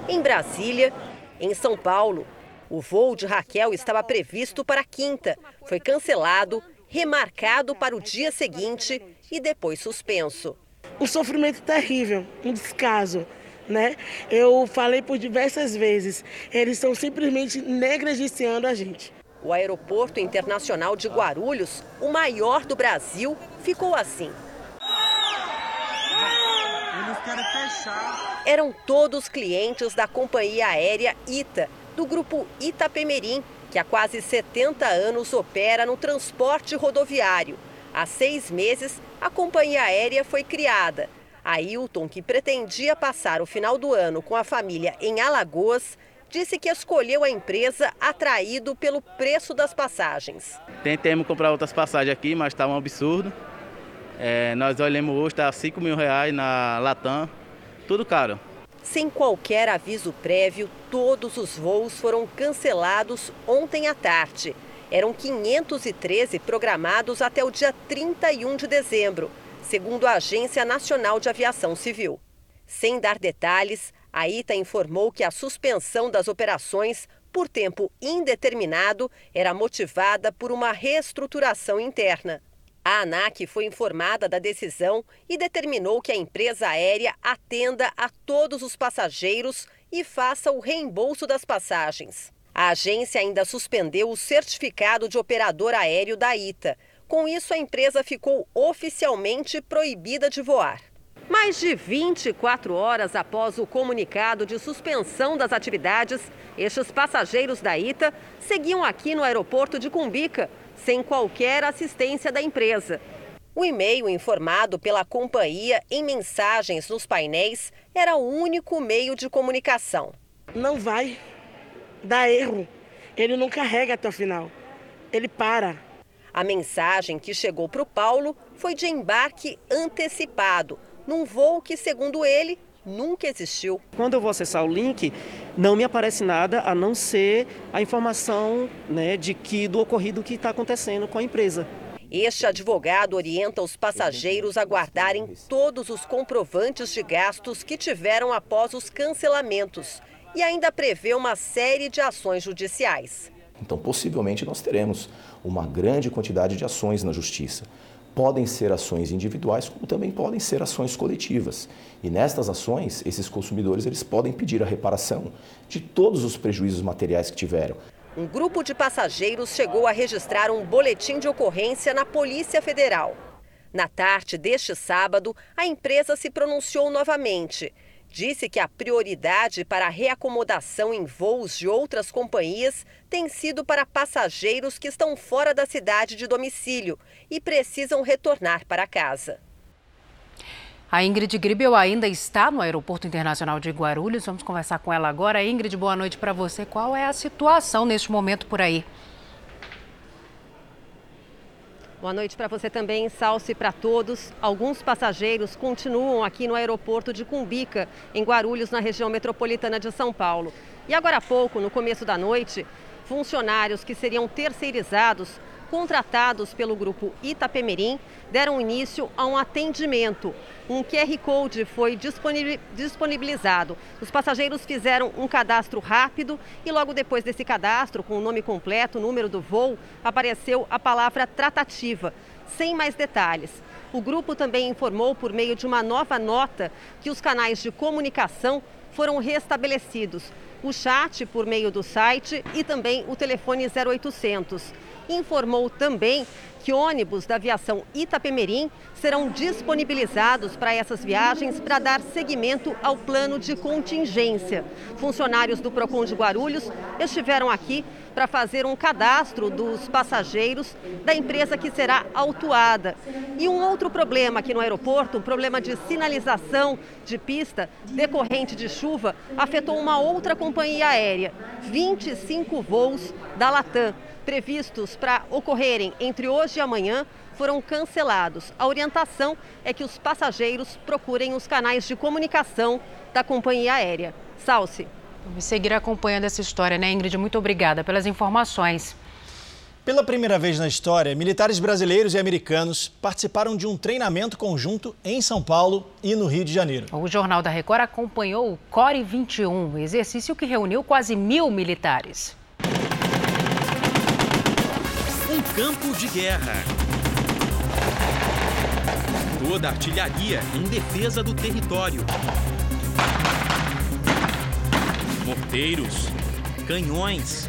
em Brasília, em São Paulo. O voo de Raquel estava previsto para quinta, foi cancelado, remarcado para o dia seguinte e depois suspenso. Um sofrimento terrível, um descaso. Né? Eu falei por diversas vezes, eles estão simplesmente negligenciando a gente. O Aeroporto Internacional de Guarulhos, o maior do Brasil, ficou assim. Eles querem fechar. Eram todos clientes da companhia aérea ITA, do grupo Itapemirim, que há quase 70 anos opera no transporte rodoviário. Há seis meses, a companhia aérea foi criada. A Hilton, que pretendia passar o final do ano com a família em Alagoas, disse que escolheu a empresa atraído pelo preço das passagens. Tentemos comprar outras passagens aqui, mas está um absurdo. É, nós olhamos hoje, está 5 mil reais na Latam, tudo caro. Sem qualquer aviso prévio, todos os voos foram cancelados ontem à tarde. Eram 513 programados até o dia 31 de dezembro, segundo a Agência Nacional de Aviação Civil. Sem dar detalhes, a ITA informou que a suspensão das operações por tempo indeterminado era motivada por uma reestruturação interna. A ANAC foi informada da decisão e determinou que a empresa aérea atenda a todos os passageiros e faça o reembolso das passagens. A agência ainda suspendeu o certificado de operador aéreo da ITA. Com isso, a empresa ficou oficialmente proibida de voar. Mais de 24 horas após o comunicado de suspensão das atividades, estes passageiros da ITA seguiam aqui no aeroporto de Cumbica, sem qualquer assistência da empresa. O e-mail informado pela companhia em mensagens nos painéis era o único meio de comunicação. Não vai dar erro. Ele não carrega até o final. Ele para. A mensagem que chegou para o Paulo foi de embarque antecipado, num voo que, segundo ele, nunca existiu. Quando eu vou acessar o link, não me aparece nada a não ser a informação né, de que do ocorrido que está acontecendo com a empresa. Este advogado orienta os passageiros a guardarem todos os comprovantes de gastos que tiveram após os cancelamentos e ainda prevê uma série de ações judiciais. Então, possivelmente, nós teremos uma grande quantidade de ações na justiça. Podem ser ações individuais, como também podem ser ações coletivas. E nestas ações, esses consumidores eles podem pedir a reparação de todos os prejuízos materiais que tiveram. Um grupo de passageiros chegou a registrar um boletim de ocorrência na Polícia Federal. Na tarde deste sábado, a empresa se pronunciou novamente disse que a prioridade para a reacomodação em voos de outras companhias tem sido para passageiros que estão fora da cidade de domicílio e precisam retornar para casa. A Ingrid Gribel ainda está no Aeroporto Internacional de Guarulhos. Vamos conversar com ela agora. Ingrid, boa noite para você. Qual é a situação neste momento por aí? Boa noite para você também, Salce, para todos. Alguns passageiros continuam aqui no aeroporto de Cumbica, em Guarulhos, na região metropolitana de São Paulo. E agora há pouco, no começo da noite, funcionários que seriam terceirizados contratados pelo grupo Itapemirim deram início a um atendimento. Um QR Code foi disponibilizado. Os passageiros fizeram um cadastro rápido e logo depois desse cadastro, com o nome completo, número do voo, apareceu a palavra tratativa, sem mais detalhes. O grupo também informou por meio de uma nova nota que os canais de comunicação foram restabelecidos. O chat por meio do site e também o telefone 0800 informou também que ônibus da aviação Itapemirim serão disponibilizados para essas viagens para dar seguimento ao plano de contingência. Funcionários do Procon de Guarulhos estiveram aqui para fazer um cadastro dos passageiros da empresa que será autuada. E um outro problema aqui no aeroporto, um problema de sinalização de pista decorrente de chuva, afetou uma outra companhia aérea. 25 voos da Latam previstos para ocorrerem entre hoje e amanhã foram cancelados. A orientação é que os passageiros procurem os canais de comunicação da companhia aérea. Salce. Vamos seguir acompanhando essa história, né, Ingrid? Muito obrigada pelas informações. Pela primeira vez na história, militares brasileiros e americanos participaram de um treinamento conjunto em São Paulo e no Rio de Janeiro. O Jornal da Record acompanhou o Core 21, exercício que reuniu quase mil militares. Um campo de guerra. Toda artilharia em defesa do território. Morteiros, canhões.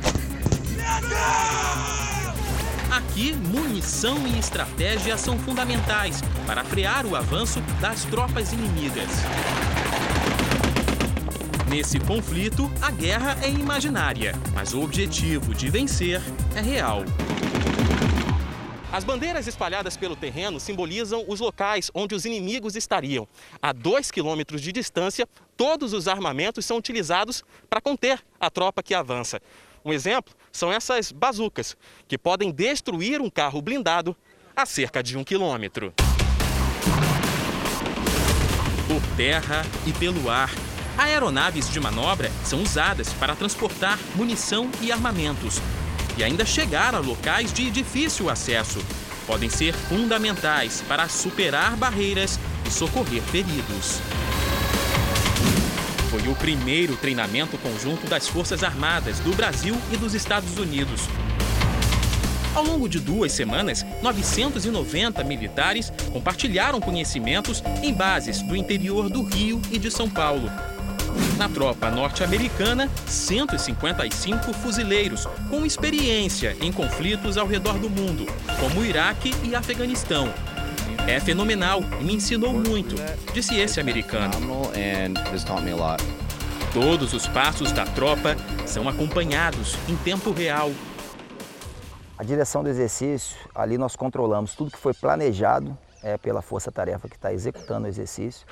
Aqui, munição e estratégia são fundamentais para frear o avanço das tropas inimigas. Nesse conflito, a guerra é imaginária, mas o objetivo de vencer é real. As bandeiras espalhadas pelo terreno simbolizam os locais onde os inimigos estariam. A dois quilômetros de distância, todos os armamentos são utilizados para conter a tropa que avança. Um exemplo são essas bazucas, que podem destruir um carro blindado a cerca de um quilômetro. Por terra e pelo ar, aeronaves de manobra são usadas para transportar munição e armamentos, e ainda chegar a locais de difícil acesso. Podem ser fundamentais para superar barreiras e socorrer feridos. Foi o primeiro treinamento conjunto das Forças Armadas do Brasil e dos Estados Unidos. Ao longo de duas semanas, 990 militares compartilharam conhecimentos em bases do interior do Rio e de São Paulo. Na tropa norte-americana, 155 fuzileiros com experiência em conflitos ao redor do mundo, como o Iraque e Afeganistão. É fenomenal e me ensinou muito, disse esse americano. Todos os passos da tropa são acompanhados em tempo real. A direção do exercício, ali nós controlamos tudo que foi planejado é, pela força-tarefa que está executando o exercício.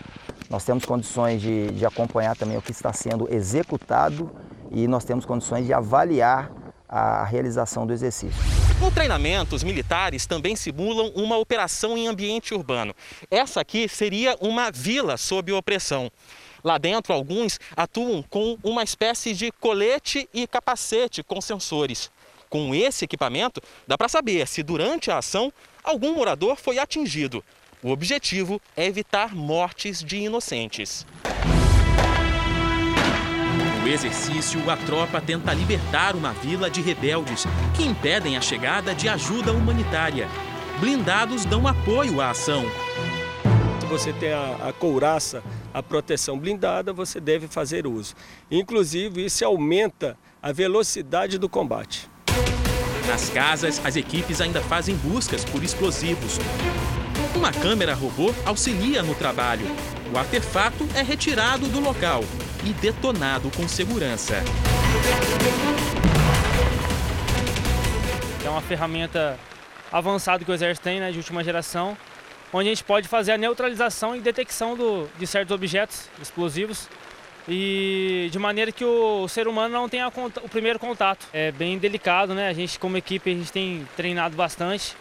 Nós temos condições de, de acompanhar também o que está sendo executado e nós temos condições de avaliar a realização do exercício. No treinamento, os militares também simulam uma operação em ambiente urbano. Essa aqui seria uma vila sob opressão. Lá dentro, alguns atuam com uma espécie de colete e capacete com sensores. Com esse equipamento, dá para saber se durante a ação algum morador foi atingido. O objetivo é evitar mortes de inocentes. No exercício, a tropa tenta libertar uma vila de rebeldes que impedem a chegada de ajuda humanitária. Blindados dão apoio à ação. Se você tem a, a couraça, a proteção blindada, você deve fazer uso. Inclusive, isso aumenta a velocidade do combate. Nas casas, as equipes ainda fazem buscas por explosivos. Uma câmera robô auxilia no trabalho. O artefato é retirado do local e detonado com segurança. É uma ferramenta avançada que o Exército tem, né, de última geração, onde a gente pode fazer a neutralização e detecção do, de certos objetos explosivos e de maneira que o ser humano não tenha o primeiro contato. É bem delicado, né? A gente como equipe a gente tem treinado bastante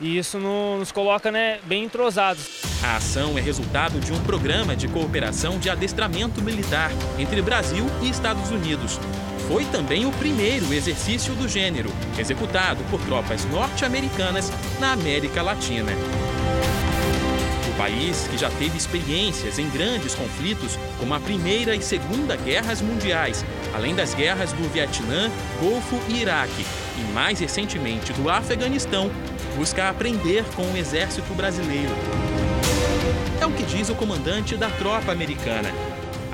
E isso no, nos coloca né, bem entrosados. A ação é resultado de um programa de cooperação de adestramento militar entre Brasil e Estados Unidos. Foi também o primeiro exercício do gênero, executado por tropas norte-americanas na América Latina. País, que já teve experiências em grandes conflitos, como a Primeira e Segunda Guerras Mundiais, além das guerras do Vietnã, Golfo e Iraque, e mais recentemente do Afeganistão, busca aprender com o exército brasileiro. É o que diz o comandante da tropa americana.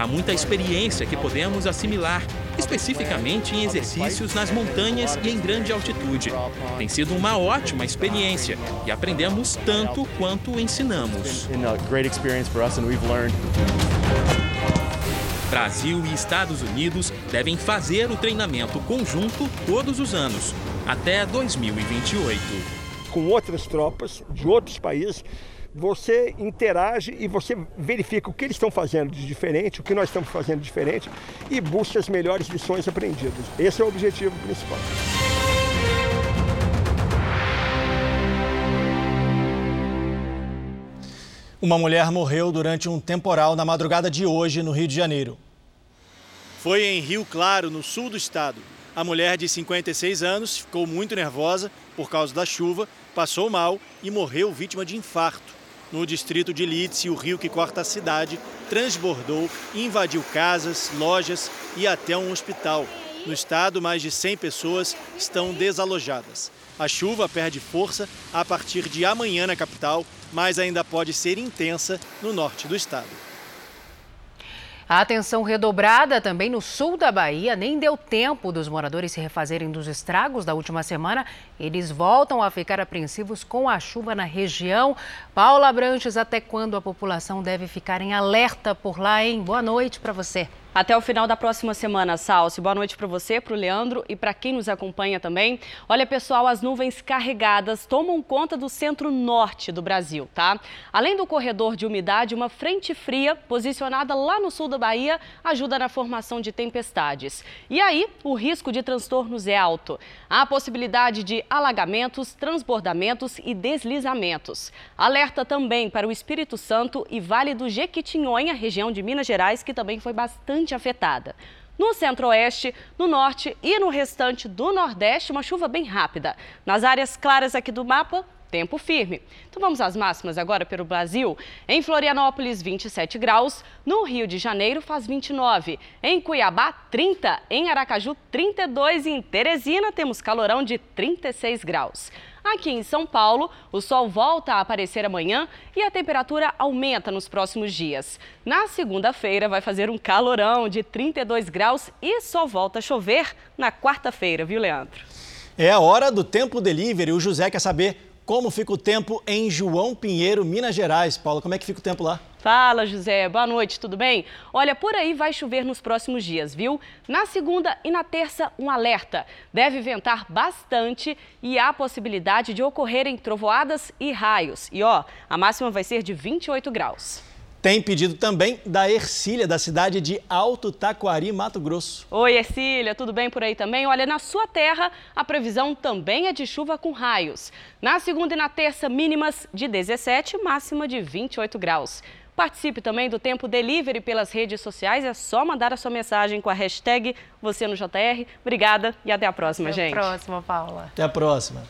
Há muita experiência que podemos assimilar, especificamente em exercícios nas montanhas e em grande altitude. Tem sido uma ótima experiência e aprendemos tanto quanto ensinamos. Brasil e Estados Unidos devem fazer o treinamento conjunto todos os anos, até 2028. Com outras tropas de outros países, você interage e você verifica o que eles estão fazendo de diferente, o que nós estamos fazendo de diferente e busca as melhores lições aprendidas. Esse é o objetivo principal. Uma mulher morreu durante um temporal na madrugada de hoje no Rio de Janeiro. Foi em Rio Claro, no sul do estado. A mulher de 56 anos ficou muito nervosa por causa da chuva, passou mal e morreu vítima de infarto. No distrito de Lídice, o rio que corta a cidade transbordou e invadiu casas, lojas e até um hospital. No estado, mais de 100 pessoas estão desalojadas. A chuva perde força a partir de amanhã na capital, mas ainda pode ser intensa no norte do estado. A atenção redobrada também no sul da Bahia. Nem deu tempo dos moradores se refazerem dos estragos da última semana. Eles voltam a ficar apreensivos com a chuva na região. Paula Branches, até quando a população deve ficar em alerta por lá, hein? Boa noite para você. Até o final da próxima semana, Salsi. Boa noite para você, para o Leandro e para quem nos acompanha também. Olha, pessoal, as nuvens carregadas tomam conta do centro-norte do Brasil, tá? Além do corredor de umidade, uma frente fria posicionada lá no sul da Bahia ajuda na formação de tempestades. E aí, o risco de transtornos é alto. Há a possibilidade de alagamentos, transbordamentos e deslizamentos. Alerta também para o Espírito Santo e Vale do Jequitinhonha, região de Minas Gerais, que também foi bastante bastante afetada. No centro-oeste, no norte e no restante do nordeste, uma chuva bem rápida. Nas áreas claras aqui do mapa, tempo firme. Então vamos às máximas agora pelo Brasil. Em Florianópolis, 27 graus. No Rio de Janeiro, faz 29. Em Cuiabá, 30. Em Aracaju, 32. E em Teresina, temos calorão de 36 graus. Aqui em São Paulo, o sol volta a aparecer amanhã e a temperatura aumenta nos próximos dias. Na segunda-feira vai fazer um calorão de 32 graus e só volta a chover na quarta-feira, viu, Leandro? É a hora do tempo delivery. O José quer saber como fica o tempo em João Pinheiro, Minas Gerais. Paulo, como é que fica o tempo lá? Fala, José. Boa noite, tudo bem? Olha, por aí vai chover nos próximos dias, viu? Na segunda e na terça, um alerta. Deve ventar bastante e há possibilidade de ocorrerem trovoadas e raios. E ó, a máxima vai ser de 28 graus. Tem pedido também da Ercília, da cidade de Alto Taquari, Mato Grosso. Oi, Ercília, tudo bem por aí também? Olha, na sua terra, a previsão também é de chuva com raios. Na segunda e na terça, mínimas de 17, máxima de 28 graus. Participe também do Tempo Delivery pelas redes sociais. É só mandar a sua mensagem com a hashtag você no JR. Obrigada e até a próxima, até gente. Até a próxima, Paula. Até a próxima.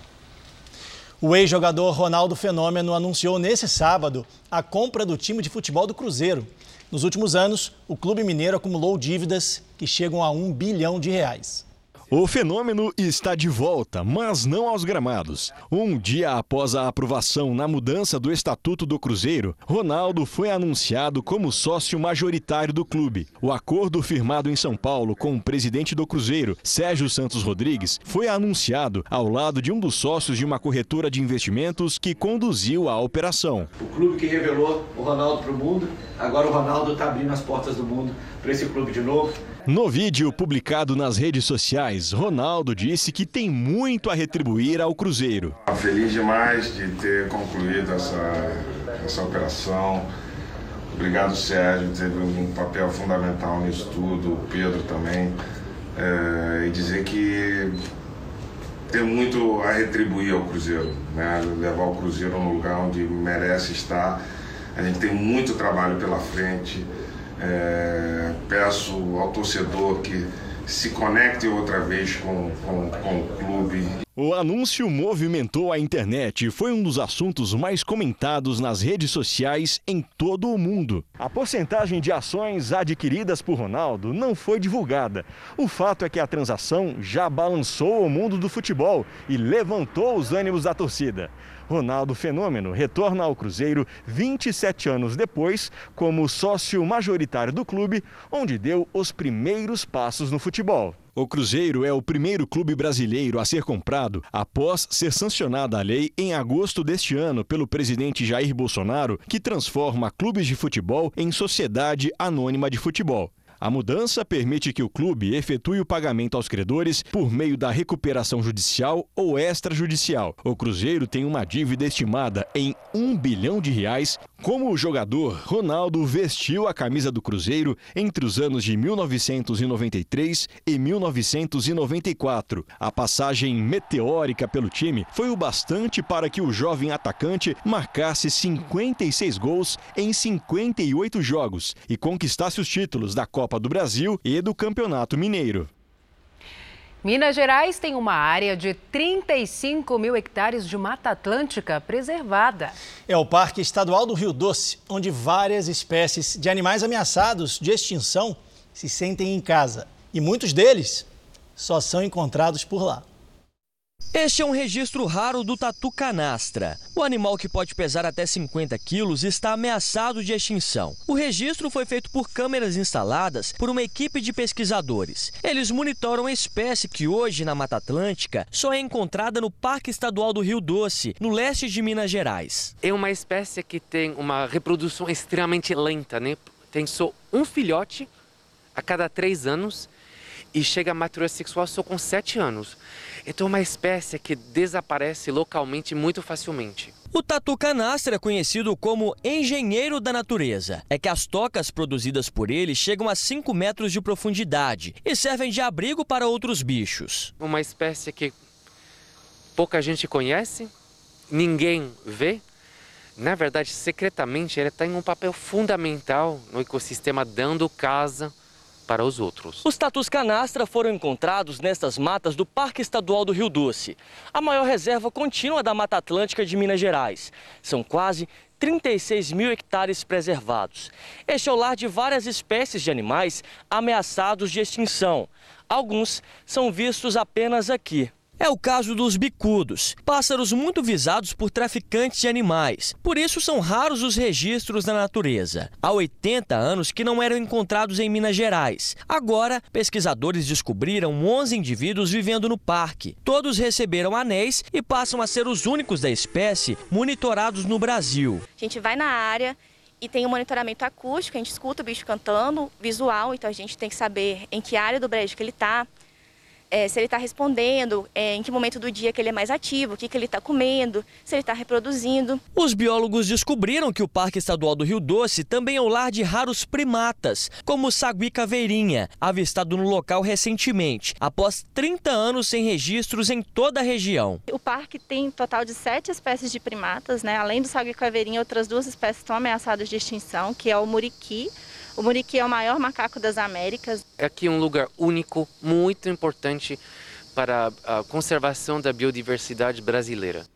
O ex-jogador Ronaldo Fenômeno anunciou nesse sábado a compra do time de futebol do Cruzeiro. Nos últimos anos, o clube mineiro acumulou dívidas que chegam a um bilhão de reais. O fenômeno está de volta, mas não aos gramados. Um dia após a aprovação na mudança do Estatuto do Cruzeiro, Ronaldo foi anunciado como sócio majoritário do clube. O acordo firmado em São Paulo com o presidente do Cruzeiro, Sérgio Santos Rodrigues, foi anunciado ao lado de um dos sócios de uma corretora de investimentos que conduziu a operação. O clube que revelou o Ronaldo para o mundo, agora o Ronaldo está abrindo as portas do mundo para esse clube de novo. No vídeo publicado nas redes sociais, Ronaldo disse que tem muito a retribuir ao Cruzeiro. Feliz demais de ter concluído essa, essa operação. Obrigado, Sérgio, teve um papel fundamental nisso tudo, o Pedro também. É, e dizer que tem muito a retribuir ao Cruzeiro, né? levar o Cruzeiro no lugar onde merece estar. A gente tem muito trabalho pela frente. É, peço ao torcedor que se conecte outra vez com, com, com o clube. O anúncio movimentou a internet e foi um dos assuntos mais comentados nas redes sociais em todo o mundo. A porcentagem de ações adquiridas por Ronaldo não foi divulgada. O fato é que a transação já balançou o mundo do futebol e levantou os ânimos da torcida. Ronaldo Fenômeno retorna ao Cruzeiro 27 anos depois, como sócio majoritário do clube, onde deu os primeiros passos no futebol. O Cruzeiro é o primeiro clube brasileiro a ser comprado após ser sancionada a lei em agosto deste ano pelo presidente Jair Bolsonaro, que transforma clubes de futebol em sociedade anônima de futebol. A mudança permite que o clube efetue o pagamento aos credores por meio da recuperação judicial ou extrajudicial. O Cruzeiro tem uma dívida estimada em um bilhão de reais. Como o jogador, Ronaldo vestiu a camisa do Cruzeiro entre os anos de 1993 e 1994. A passagem meteórica pelo time foi o bastante para que o jovem atacante marcasse 56 gols em 58 jogos e conquistasse os títulos da Copa Copa do Brasil e do Campeonato Mineiro. Minas Gerais tem uma área de 35 mil hectares de Mata Atlântica preservada. É o Parque Estadual do Rio Doce, onde várias espécies de animais ameaçados de extinção se sentem em casa. E muitos deles só são encontrados por lá. Este é um registro raro do tatu canastra. O animal que pode pesar até 50 quilos está ameaçado de extinção. O registro foi feito por câmeras instaladas por uma equipe de pesquisadores. Eles monitoram a espécie que hoje na Mata Atlântica só é encontrada no Parque Estadual do Rio Doce, no leste de Minas Gerais. É uma espécie que tem uma reprodução extremamente lenta, né? Tem só um filhote a cada três anos e chega à maturidade sexual só com sete anos. Então, é uma espécie que desaparece localmente muito facilmente. O tatu canastra é conhecido como engenheiro da natureza. É que as tocas produzidas por ele chegam a 5 metros de profundidade e servem de abrigo para outros bichos. Uma espécie que pouca gente conhece, ninguém vê. Na verdade, secretamente, ele está em um papel fundamental no ecossistema, dando casa para os outros. Os tatus canastra foram encontrados nestas matas do Parque Estadual do Rio Doce, a maior reserva contínua da Mata Atlântica de Minas Gerais. São quase 36 mil hectares preservados. Este é o lar de várias espécies de animais ameaçados de extinção. Alguns são vistos apenas aqui. É o caso dos bicudos, pássaros muito visados por traficantes de animais. Por isso são raros os registros na natureza. Há 80 anos que não eram encontrados em Minas Gerais. Agora, pesquisadores descobriram 11 indivíduos vivendo no parque. Todos receberam anéis e passam a ser os únicos da espécie monitorados no Brasil. A gente vai na área e tem um monitoramento acústico, a gente escuta o bicho cantando, visual, então a gente tem que saber em que área do brejo que ele está é, se ele está respondendo, é, em que momento do dia que ele é mais ativo, o que, que ele está comendo, se ele está reproduzindo. Os biólogos descobriram que o Parque Estadual do Rio Doce também é o lar de raros primatas, como o sagui caveirinha, avistado no local recentemente, após 30 anos sem registros em toda a região. O parque tem um total de sete espécies de primatas, né? além do sagui caveirinha, outras duas espécies estão ameaçadas de extinção, que é o muriqui, o muriqui é o maior macaco das Américas. É aqui um lugar único, muito importante para a conservação da biodiversidade brasileira.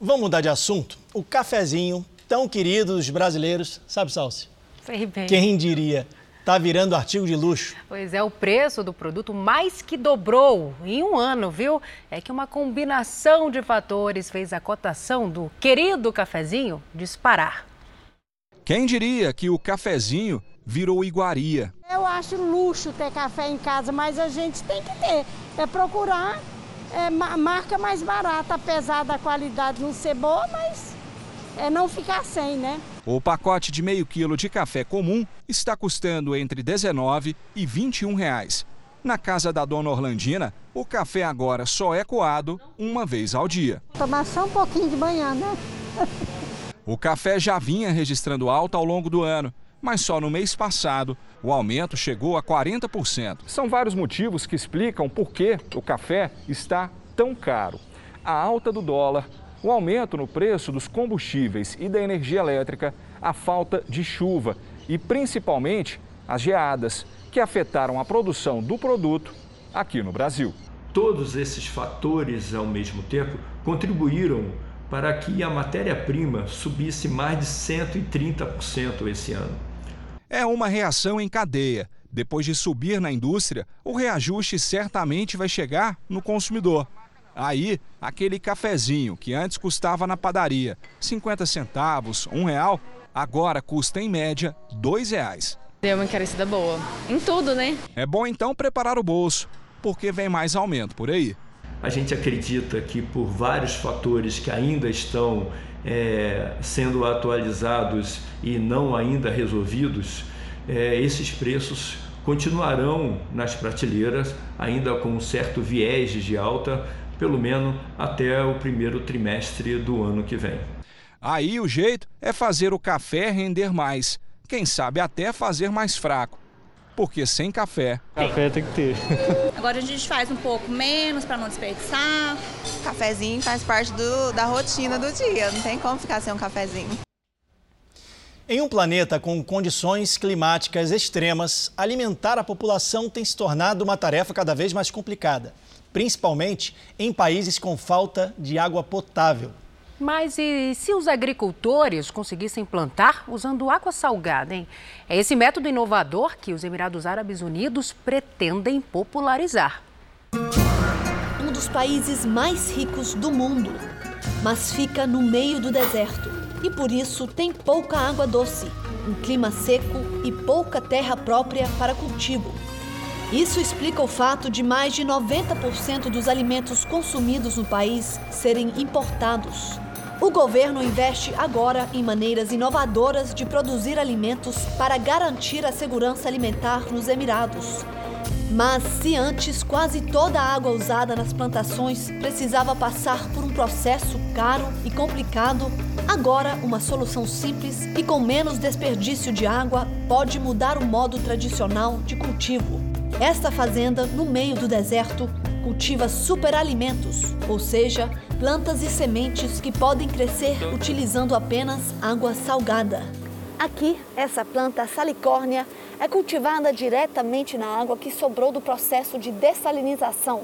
Vamos mudar de assunto? O cafezinho, tão querido dos brasileiros, sabe, Salsi? Sei bem. Quem diria? Tá virando artigo de luxo. Pois é, o preço do produto mais que dobrou em um ano, viu? É que uma combinação de fatores fez a cotação do querido cafezinho disparar. Quem diria que o cafezinho virou iguaria? Eu acho luxo ter café em casa, mas a gente tem que ter. É procurar é, marca mais barata, apesar da qualidade não ser boa, mas é não ficar sem, né? O pacote de meio quilo de café comum está custando entre 19 e 21 reais. Na casa da dona Orlandina, o café agora só é coado uma vez ao dia. Tomar só um pouquinho de manhã, né? O café já vinha registrando alta ao longo do ano, mas só no mês passado o aumento chegou a 40%. São vários motivos que explicam por que o café está tão caro? A alta do dólar, o aumento no preço dos combustíveis e da energia elétrica, a falta de chuva e principalmente as geadas, que afetaram a produção do produto aqui no Brasil. Todos esses fatores, ao mesmo tempo, contribuíram para que a matéria-prima subisse mais de 130% esse ano. É uma reação em cadeia. Depois de subir na indústria, o reajuste certamente vai chegar no consumidor. Aí, aquele cafezinho que antes custava na padaria 50 centavos, um real, agora custa em média dois reais. Deu uma encarecida boa. Em tudo, né? É bom então preparar o bolso, porque vem mais aumento por aí. A gente acredita que por vários fatores que ainda estão é, sendo atualizados e não ainda resolvidos, é, esses preços continuarão nas prateleiras, ainda com um certo viés de alta, pelo menos até o primeiro trimestre do ano que vem. Aí o jeito é fazer o café render mais, quem sabe até fazer mais fraco porque sem café. Café tem que ter. Agora a gente faz um pouco menos para não desperdiçar. Cafezinho faz parte do, da rotina do dia, não tem como ficar sem um cafezinho. Em um planeta com condições climáticas extremas, alimentar a população tem se tornado uma tarefa cada vez mais complicada, principalmente em países com falta de água potável. Mas e se os agricultores conseguissem plantar usando água salgada, hein? É esse método inovador que os Emirados Árabes Unidos pretendem popularizar. Um dos países mais ricos do mundo, mas fica no meio do deserto e por isso tem pouca água doce, um clima seco e pouca terra própria para cultivo. Isso explica o fato de mais de 90% dos alimentos consumidos no país serem importados. O governo investe agora em maneiras inovadoras de produzir alimentos para garantir a segurança alimentar nos Emirados. Mas se antes quase toda a água usada nas plantações precisava passar por um processo caro e complicado, agora uma solução simples e com menos desperdício de água pode mudar o modo tradicional de cultivo. Esta fazenda, no meio do deserto, cultiva superalimentos, ou seja, plantas e sementes que podem crescer utilizando apenas água salgada. Aqui, essa planta salicórnia é cultivada diretamente na água que sobrou do processo de dessalinização.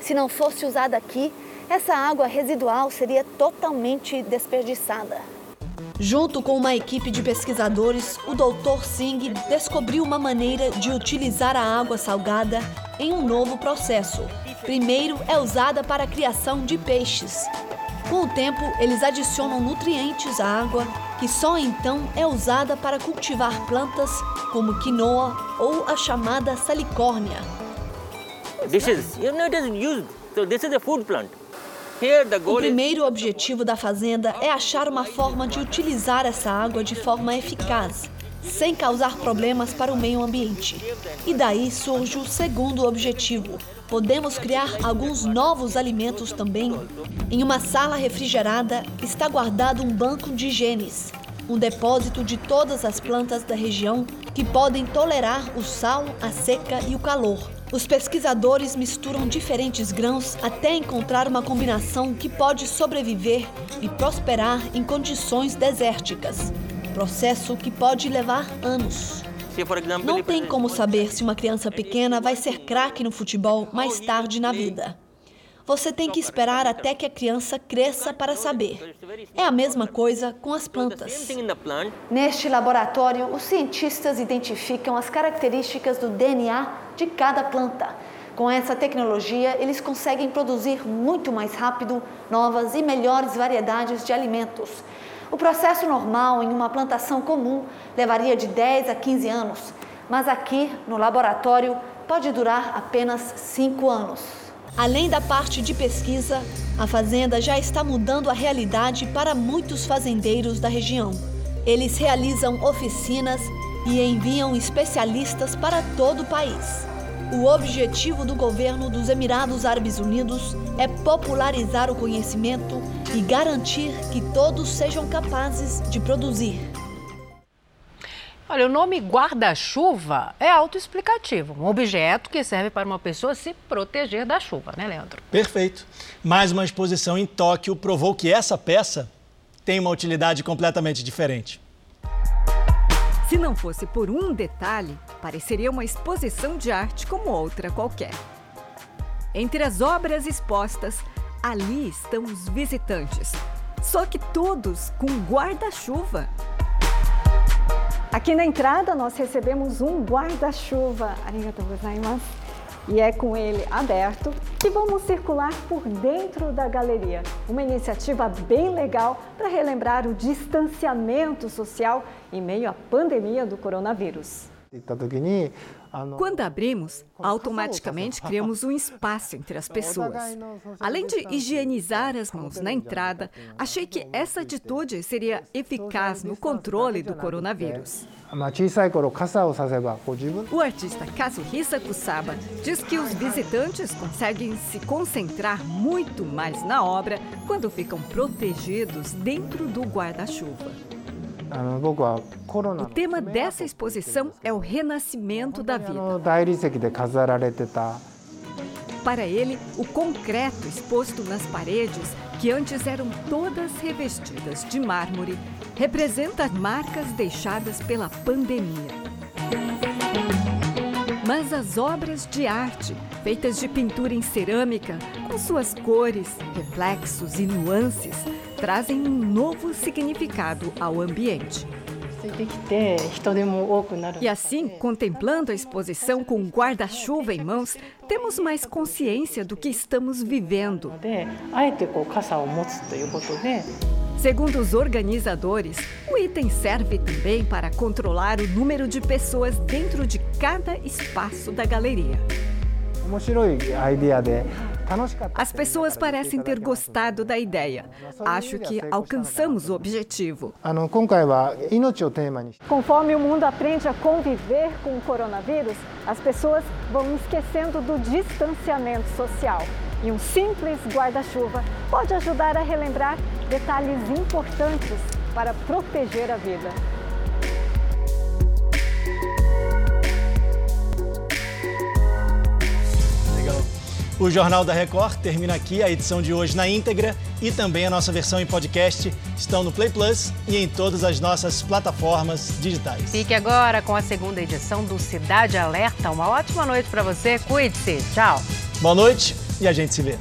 Se não fosse usada aqui, essa água residual seria totalmente desperdiçada. Junto com uma equipe de pesquisadores, o Dr. Singh descobriu uma maneira de utilizar a água salgada em um novo processo. Primeiro é usada para a criação de peixes. Com o tempo, eles adicionam nutrientes à água, que só então é usada para cultivar plantas como quinoa ou a chamada salicórnia. This is, you know, it is used. So this is a food plant. O primeiro objetivo da fazenda é achar uma forma de utilizar essa água de forma eficaz, sem causar problemas para o meio ambiente. E daí surge o segundo objetivo. Podemos criar alguns novos alimentos também. Em uma sala refrigerada está guardado um banco de genes, um depósito de todas as plantas da região que podem tolerar o sal, a seca e o calor. Os pesquisadores misturam diferentes grãos até encontrar uma combinação que pode sobreviver e prosperar em condições desérticas. Processo que pode levar anos. Não tem como saber se uma criança pequena vai ser craque no futebol mais tarde na vida. Você tem que esperar até que a criança cresça para saber. É a mesma coisa com as plantas. Neste laboratório, os cientistas identificam as características do DNA de cada planta. Com essa tecnologia, eles conseguem produzir muito mais rápido novas e melhores variedades de alimentos. O processo normal em uma plantação comum levaria de 10 a 15 anos, mas aqui no laboratório pode durar apenas 5 anos. Além da parte de pesquisa, a fazenda já está mudando a realidade para muitos fazendeiros da região. Eles realizam oficinas e enviam especialistas para todo o país. O objetivo do governo dos Emirados Árabes Unidos é popularizar o conhecimento e garantir que todos sejam capazes de produzir. Olha, o nome guarda-chuva é autoexplicativo. Um objeto que serve para uma pessoa se proteger da chuva, né, Leandro? Perfeito. Mais uma exposição em Tóquio provou que essa peça tem uma utilidade completamente diferente. Se não fosse por um detalhe, pareceria uma exposição de arte como outra qualquer. Entre as obras expostas, ali estão os visitantes, só que todos com guarda-chuva. Aqui na entrada nós recebemos um guarda-chuva. Arigatou gozaimasu. E é com ele aberto que vamos circular por dentro da galeria. Uma iniciativa bem legal para relembrar o distanciamento social em meio à pandemia do coronavírus. Quando abrimos, automaticamente criamos um espaço entre as pessoas. Além de higienizar as mãos na entrada, achei que essa atitude seria eficaz no controle do coronavírus. O artista Kazuhisa Kusaba diz que os visitantes conseguem se concentrar muito mais na obra quando ficam protegidos dentro do guarda-chuva. O tema dessa exposição é o renascimento da vida. Para ele, o concreto exposto nas paredes, que antes eram todas revestidas de mármore, representa marcas deixadas pela pandemia. Mas as obras de arte, feitas de pintura em cerâmica, com suas cores, reflexos e nuances, trazem um novo significado ao ambiente. E assim, contemplando a exposição com guarda-chuva em mãos, temos mais consciência do que estamos vivendo. Segundo os organizadores, o item serve também para controlar o número de pessoas dentro de cada espaço da galeria. As pessoas parecem ter gostado da ideia. Acho que alcançamos o objetivo. Conforme o mundo aprende a conviver com o coronavírus, as pessoas vão esquecendo do distanciamento social. E um simples guarda-chuva pode ajudar a relembrar detalhes importantes para proteger a vida. O Jornal da Record termina aqui. A edição de hoje na íntegra e também a nossa versão em podcast estão no Play Plus e em todas as nossas plataformas digitais. Fique agora com a segunda edição do Cidade Alerta. Uma ótima noite para você. Cuide-se. Tchau. Boa noite e a gente se vê.